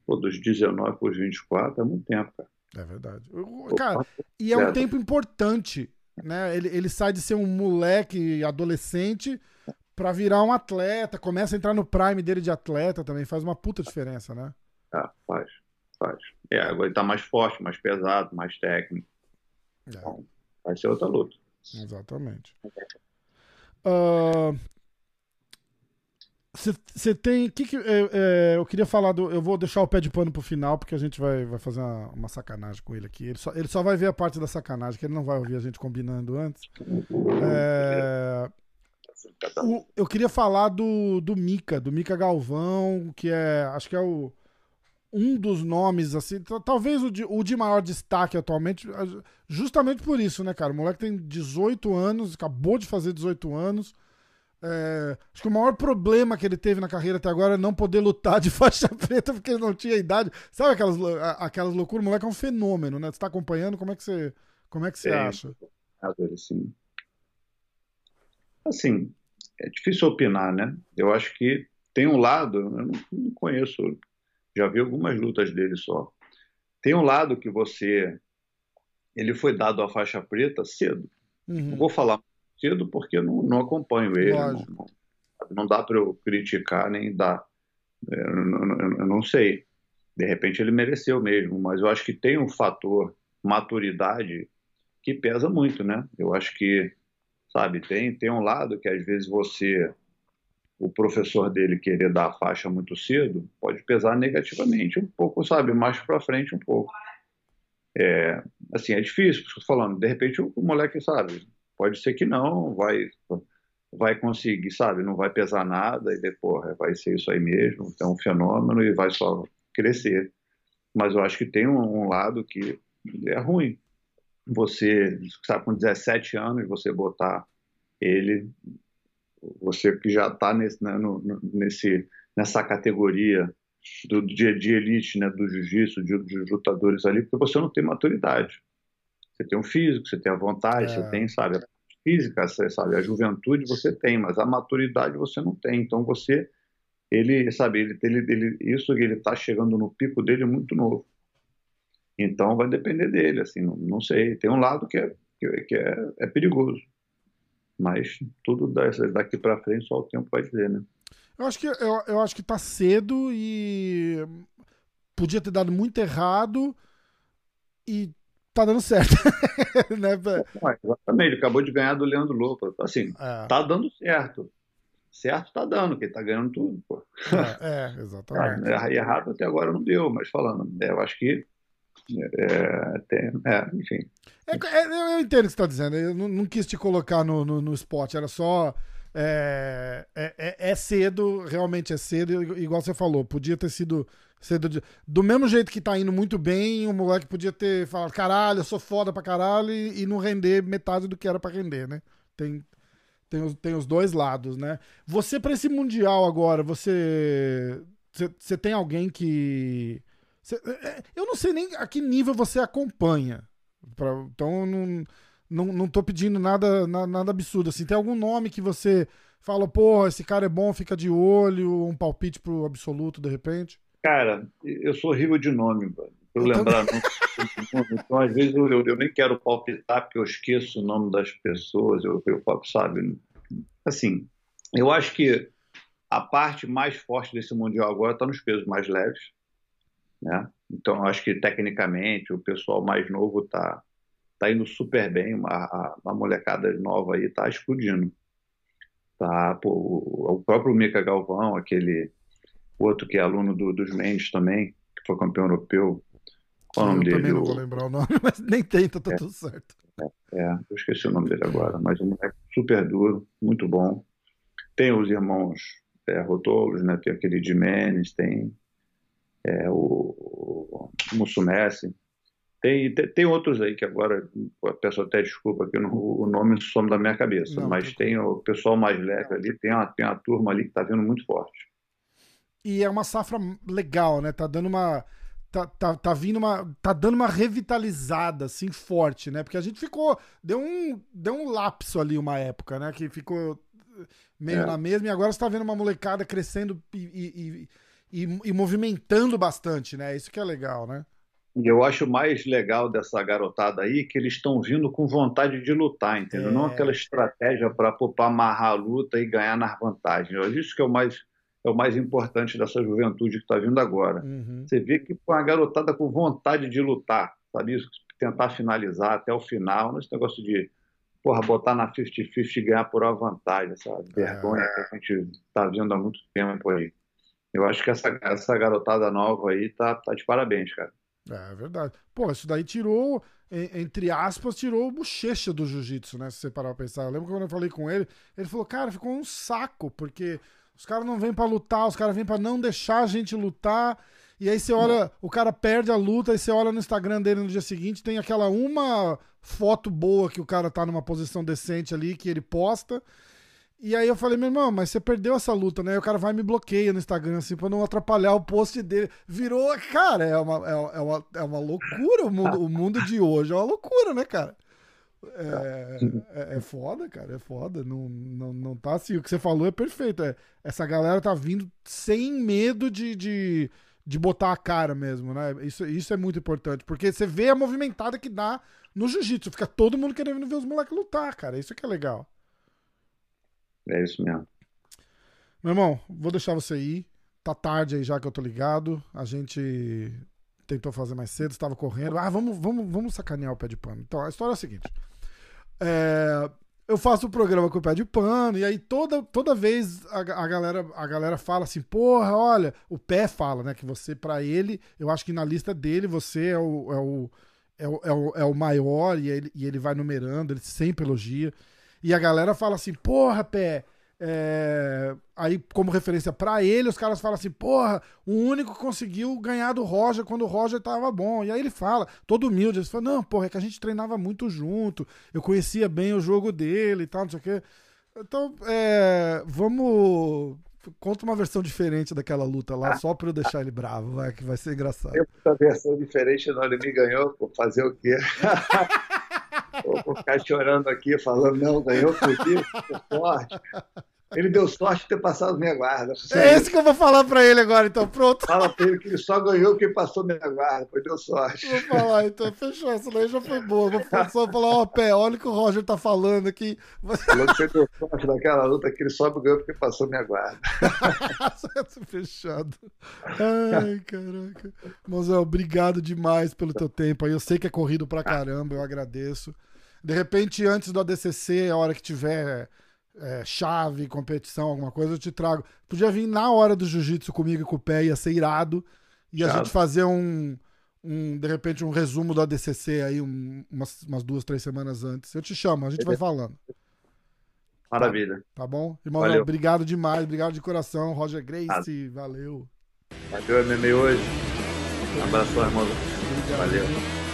pô, dos 19 para os 24, é muito tempo, cara. É verdade. Cara, e é um tempo importante, né? Ele, ele sai de ser um moleque adolescente para virar um atleta, começa a entrar no prime dele de atleta também, faz uma puta diferença, né? É, faz, faz. É, agora ele tá mais forte, mais pesado, mais técnico. É. Então, vai ser outra luta. Exatamente. Uh, você tem. Que que, é, é, eu queria falar do. Eu vou deixar o pé de pano pro final, porque a gente vai, vai fazer uma, uma, sacanagem com ele aqui. Ele só, ele só vai ver a parte da sacanagem, que ele não vai ouvir a gente combinando antes. É, o, eu queria falar do, do Mika, do Mika Galvão, que é. Acho que é o. Um dos nomes, assim, talvez o de, o de maior destaque atualmente, justamente por isso, né, cara? O moleque tem 18 anos, acabou de fazer 18 anos é, acho que o maior problema que ele teve na carreira até agora é não poder lutar de [LAUGHS] faixa preta porque ele não tinha idade. Sabe aquelas, aquelas loucuras? O moleque é um fenômeno, né? Você tá acompanhando? Como é que você, como é que você é, acha? Assim, assim, é difícil opinar, né? Eu acho que tem um lado, eu não, não conheço, já vi algumas lutas dele só. Tem um lado que você. Ele foi dado a faixa preta cedo. Uhum. Não vou falar cedo porque não, não acompanho ele. Não, não, não, dá para eu criticar nem dar. É, eu, eu, eu, não sei. De repente ele mereceu mesmo, mas eu acho que tem um fator maturidade que pesa muito, né? Eu acho que, sabe, tem, tem um lado que às vezes você, o professor dele querer dar a faixa muito cedo, pode pesar negativamente um pouco, sabe? Mais para frente um pouco. É, assim, é difícil, estou falando, de repente o, o moleque, sabe, Pode ser que não, vai vai conseguir, sabe? Não vai pesar nada e depois vai ser isso aí mesmo, é um fenômeno e vai só crescer. Mas eu acho que tem um, um lado que é ruim. Você, sabe, com 17 anos, você botar ele, você que já está nesse, né, no, nesse, nessa categoria do, de, de elite, né, do jiu-jitsu, de, de lutadores ali, porque você não tem maturidade. Você tem o físico, você tem a vontade, é. você tem, sabe, a física, você sabe, a juventude você tem, mas a maturidade você não tem. Então você, ele, sabe, ele, ele, ele isso ele está chegando no pico dele muito novo. Então vai depender dele, assim, não, não sei. Tem um lado que é, que é, é perigoso, mas tudo daqui para frente só o tempo vai dizer, né? Eu acho que eu, eu acho que tá cedo e podia ter dado muito errado e tá dando certo. [LAUGHS] né? exatamente, ele acabou de ganhar do Leandro Lopo. Assim, é. tá dando certo. Certo tá dando, que ele tá ganhando tudo, pô. É, é exatamente. É, errado até agora não deu, mas falando, é, eu acho que é, tem, é, enfim. É, é, eu entendo o que você está dizendo. Eu não, não, quis te colocar no, no, no spot, era só. É, é, é, cedo, realmente é cedo, igual você falou. Podia ter sido De... Do mesmo jeito que tá indo muito bem, o moleque podia ter falado, caralho, eu sou foda pra caralho, e, e não render metade do que era pra render, né? Tem, tem, os, tem os dois lados, né? Você, pra esse Mundial agora, você. Você tem alguém que. Você, é, é, eu não sei nem a que nível você acompanha. Pra, então, não, não, não tô pedindo nada, nada, nada absurdo. Assim, tem algum nome que você fala, porra, esse cara é bom, fica de olho, um palpite pro absoluto de repente? Cara, eu sou horrível de nome, para eu lembrar nome. Então, às vezes, eu, eu, nem quero palpitar porque eu esqueço o nome das pessoas, eu, eu sabe? Assim, eu acho que a parte mais forte desse Mundial agora está nos pesos mais leves, né? Então, eu acho que, tecnicamente, o pessoal mais novo está tá indo super bem, uma, uma molecada nova aí está explodindo. Tá, pô, o próprio Mica Galvão, aquele outro que é aluno do, dos Mendes também, que foi campeão europeu. Qual o nome eu dele? também não vou lembrar o nome, [LAUGHS] mas nem tenta, tá é, tudo certo. É, é, eu esqueci o nome dele agora, mas um moleque super duro, muito bom. Tem os irmãos é, Rotolos, né? tem aquele de Menes, tem, é, o, o Mussumessi. Tem, tem, tem, outros aí que agora, pessoa até desculpa que o nome some da minha cabeça, não, mas tem o pessoal mais leve ali, tem uma, tem uma turma ali que está vindo muito forte. E é uma safra legal, né? Tá dando uma. Tá, tá, tá vindo uma. Tá dando uma revitalizada, assim, forte, né? Porque a gente ficou. Deu um, deu um lapso ali uma época, né? Que ficou meio é. na mesma, e agora você tá vendo uma molecada crescendo e, e, e, e movimentando bastante, né? Isso que é legal, né? E eu acho mais legal dessa garotada aí que eles estão vindo com vontade de lutar, entendeu? É. Não aquela estratégia para amarrar a luta e ganhar nas vantagens. Isso que é o mais, é o mais importante dessa juventude que está vindo agora. Uhum. Você vê que a garotada com vontade de lutar, sabe isso? Tentar finalizar até o final, nesse negócio de porra, botar na 50-50 e ganhar por uma vantagem, essa vergonha é. que a gente está vendo há muito tempo aí. Eu acho que essa, essa garotada nova aí tá, tá de parabéns, cara. É, é verdade. Pô, isso daí tirou, entre aspas, tirou o bochecha do jiu-jitsu, né? Se você parar pra pensar. Eu lembro quando eu falei com ele, ele falou, cara, ficou um saco, porque os caras não vêm para lutar, os caras vêm para não deixar a gente lutar. E aí você olha, o cara perde a luta, e você olha no Instagram dele no dia seguinte, tem aquela uma foto boa que o cara tá numa posição decente ali, que ele posta. E aí eu falei, meu irmão, mas você perdeu essa luta, né? E o cara vai e me bloqueia no Instagram, assim, pra não atrapalhar o post dele. Virou, cara, é uma, é, é uma, é uma loucura o mundo, o mundo de hoje. É uma loucura, né, cara? É, é, é, foda, cara, é foda. Não, não, não tá assim. O que você falou é perfeito. É, essa galera tá vindo sem medo de, de, de botar a cara mesmo, né? Isso, isso é muito importante. Porque você vê a movimentada que dá no jiu-jitsu. Fica todo mundo querendo ver os moleques lutar, cara. Isso que é legal. É isso mesmo. Meu irmão, vou deixar você ir. Tá tarde aí já que eu tô ligado. A gente tentou fazer mais cedo, estava correndo. Ah, vamos, vamos, vamos sacanear o pé de pano. Então, a história é a seguinte. É, eu faço o programa com o pé de pano, e aí toda, toda vez a, a, galera, a galera fala assim, porra, olha, o pé fala, né? Que você, para ele, eu acho que na lista dele, você é o, é o, é o, é o, é o maior, e ele, e ele vai numerando, ele sempre elogia. E a galera fala assim, porra, pé. É... Aí, como referência para ele, os caras falam assim: porra, o único que conseguiu ganhar do Roger quando o Roger tava bom. E aí ele fala, todo humilde, ele fala: não, porra, é que a gente treinava muito junto, eu conhecia bem o jogo dele e tal, não sei o quê. Então, é... vamos. Conta uma versão diferente daquela luta lá, só pra eu deixar ele bravo, vai, que vai ser engraçado. Essa versão diferente, não, ele me ganhou, por fazer o quê? [LAUGHS] vou ficar chorando aqui, falando, não, ganhou por quê? sorte. Ele deu sorte de ter passado minha guarda. É esse que eu vou falar pra ele agora, então. Pronto. Fala pra ele que ele só ganhou porque passou minha guarda, foi deu sorte. Vou falar, então. Fechou. Essa daí já foi boa. Vou só falar, ó, oh, pé, olha o que o Roger tá falando aqui. Falou que você deu sorte naquela luta que ele só ganhou porque passou minha guarda. [LAUGHS] Fechado. Ai, caraca. Mozão, obrigado demais pelo teu tempo aí. Eu sei que é corrido pra caramba, eu agradeço. De repente, antes do ADCC, a hora que tiver é, chave, competição, alguma coisa, eu te trago. Podia vir na hora do jiu-jitsu comigo e com o pé, ia ser irado. E a gente fazer um, um, de repente, um resumo do ADCC aí um, umas, umas, duas, três semanas antes. Eu te chamo, a gente vai falando. Maravilha. Tá, tá bom? Irmão, valeu. obrigado demais, obrigado de coração. Roger Grace, valeu. Valeu, MMA hoje. Um abraço, irmão. Valeu.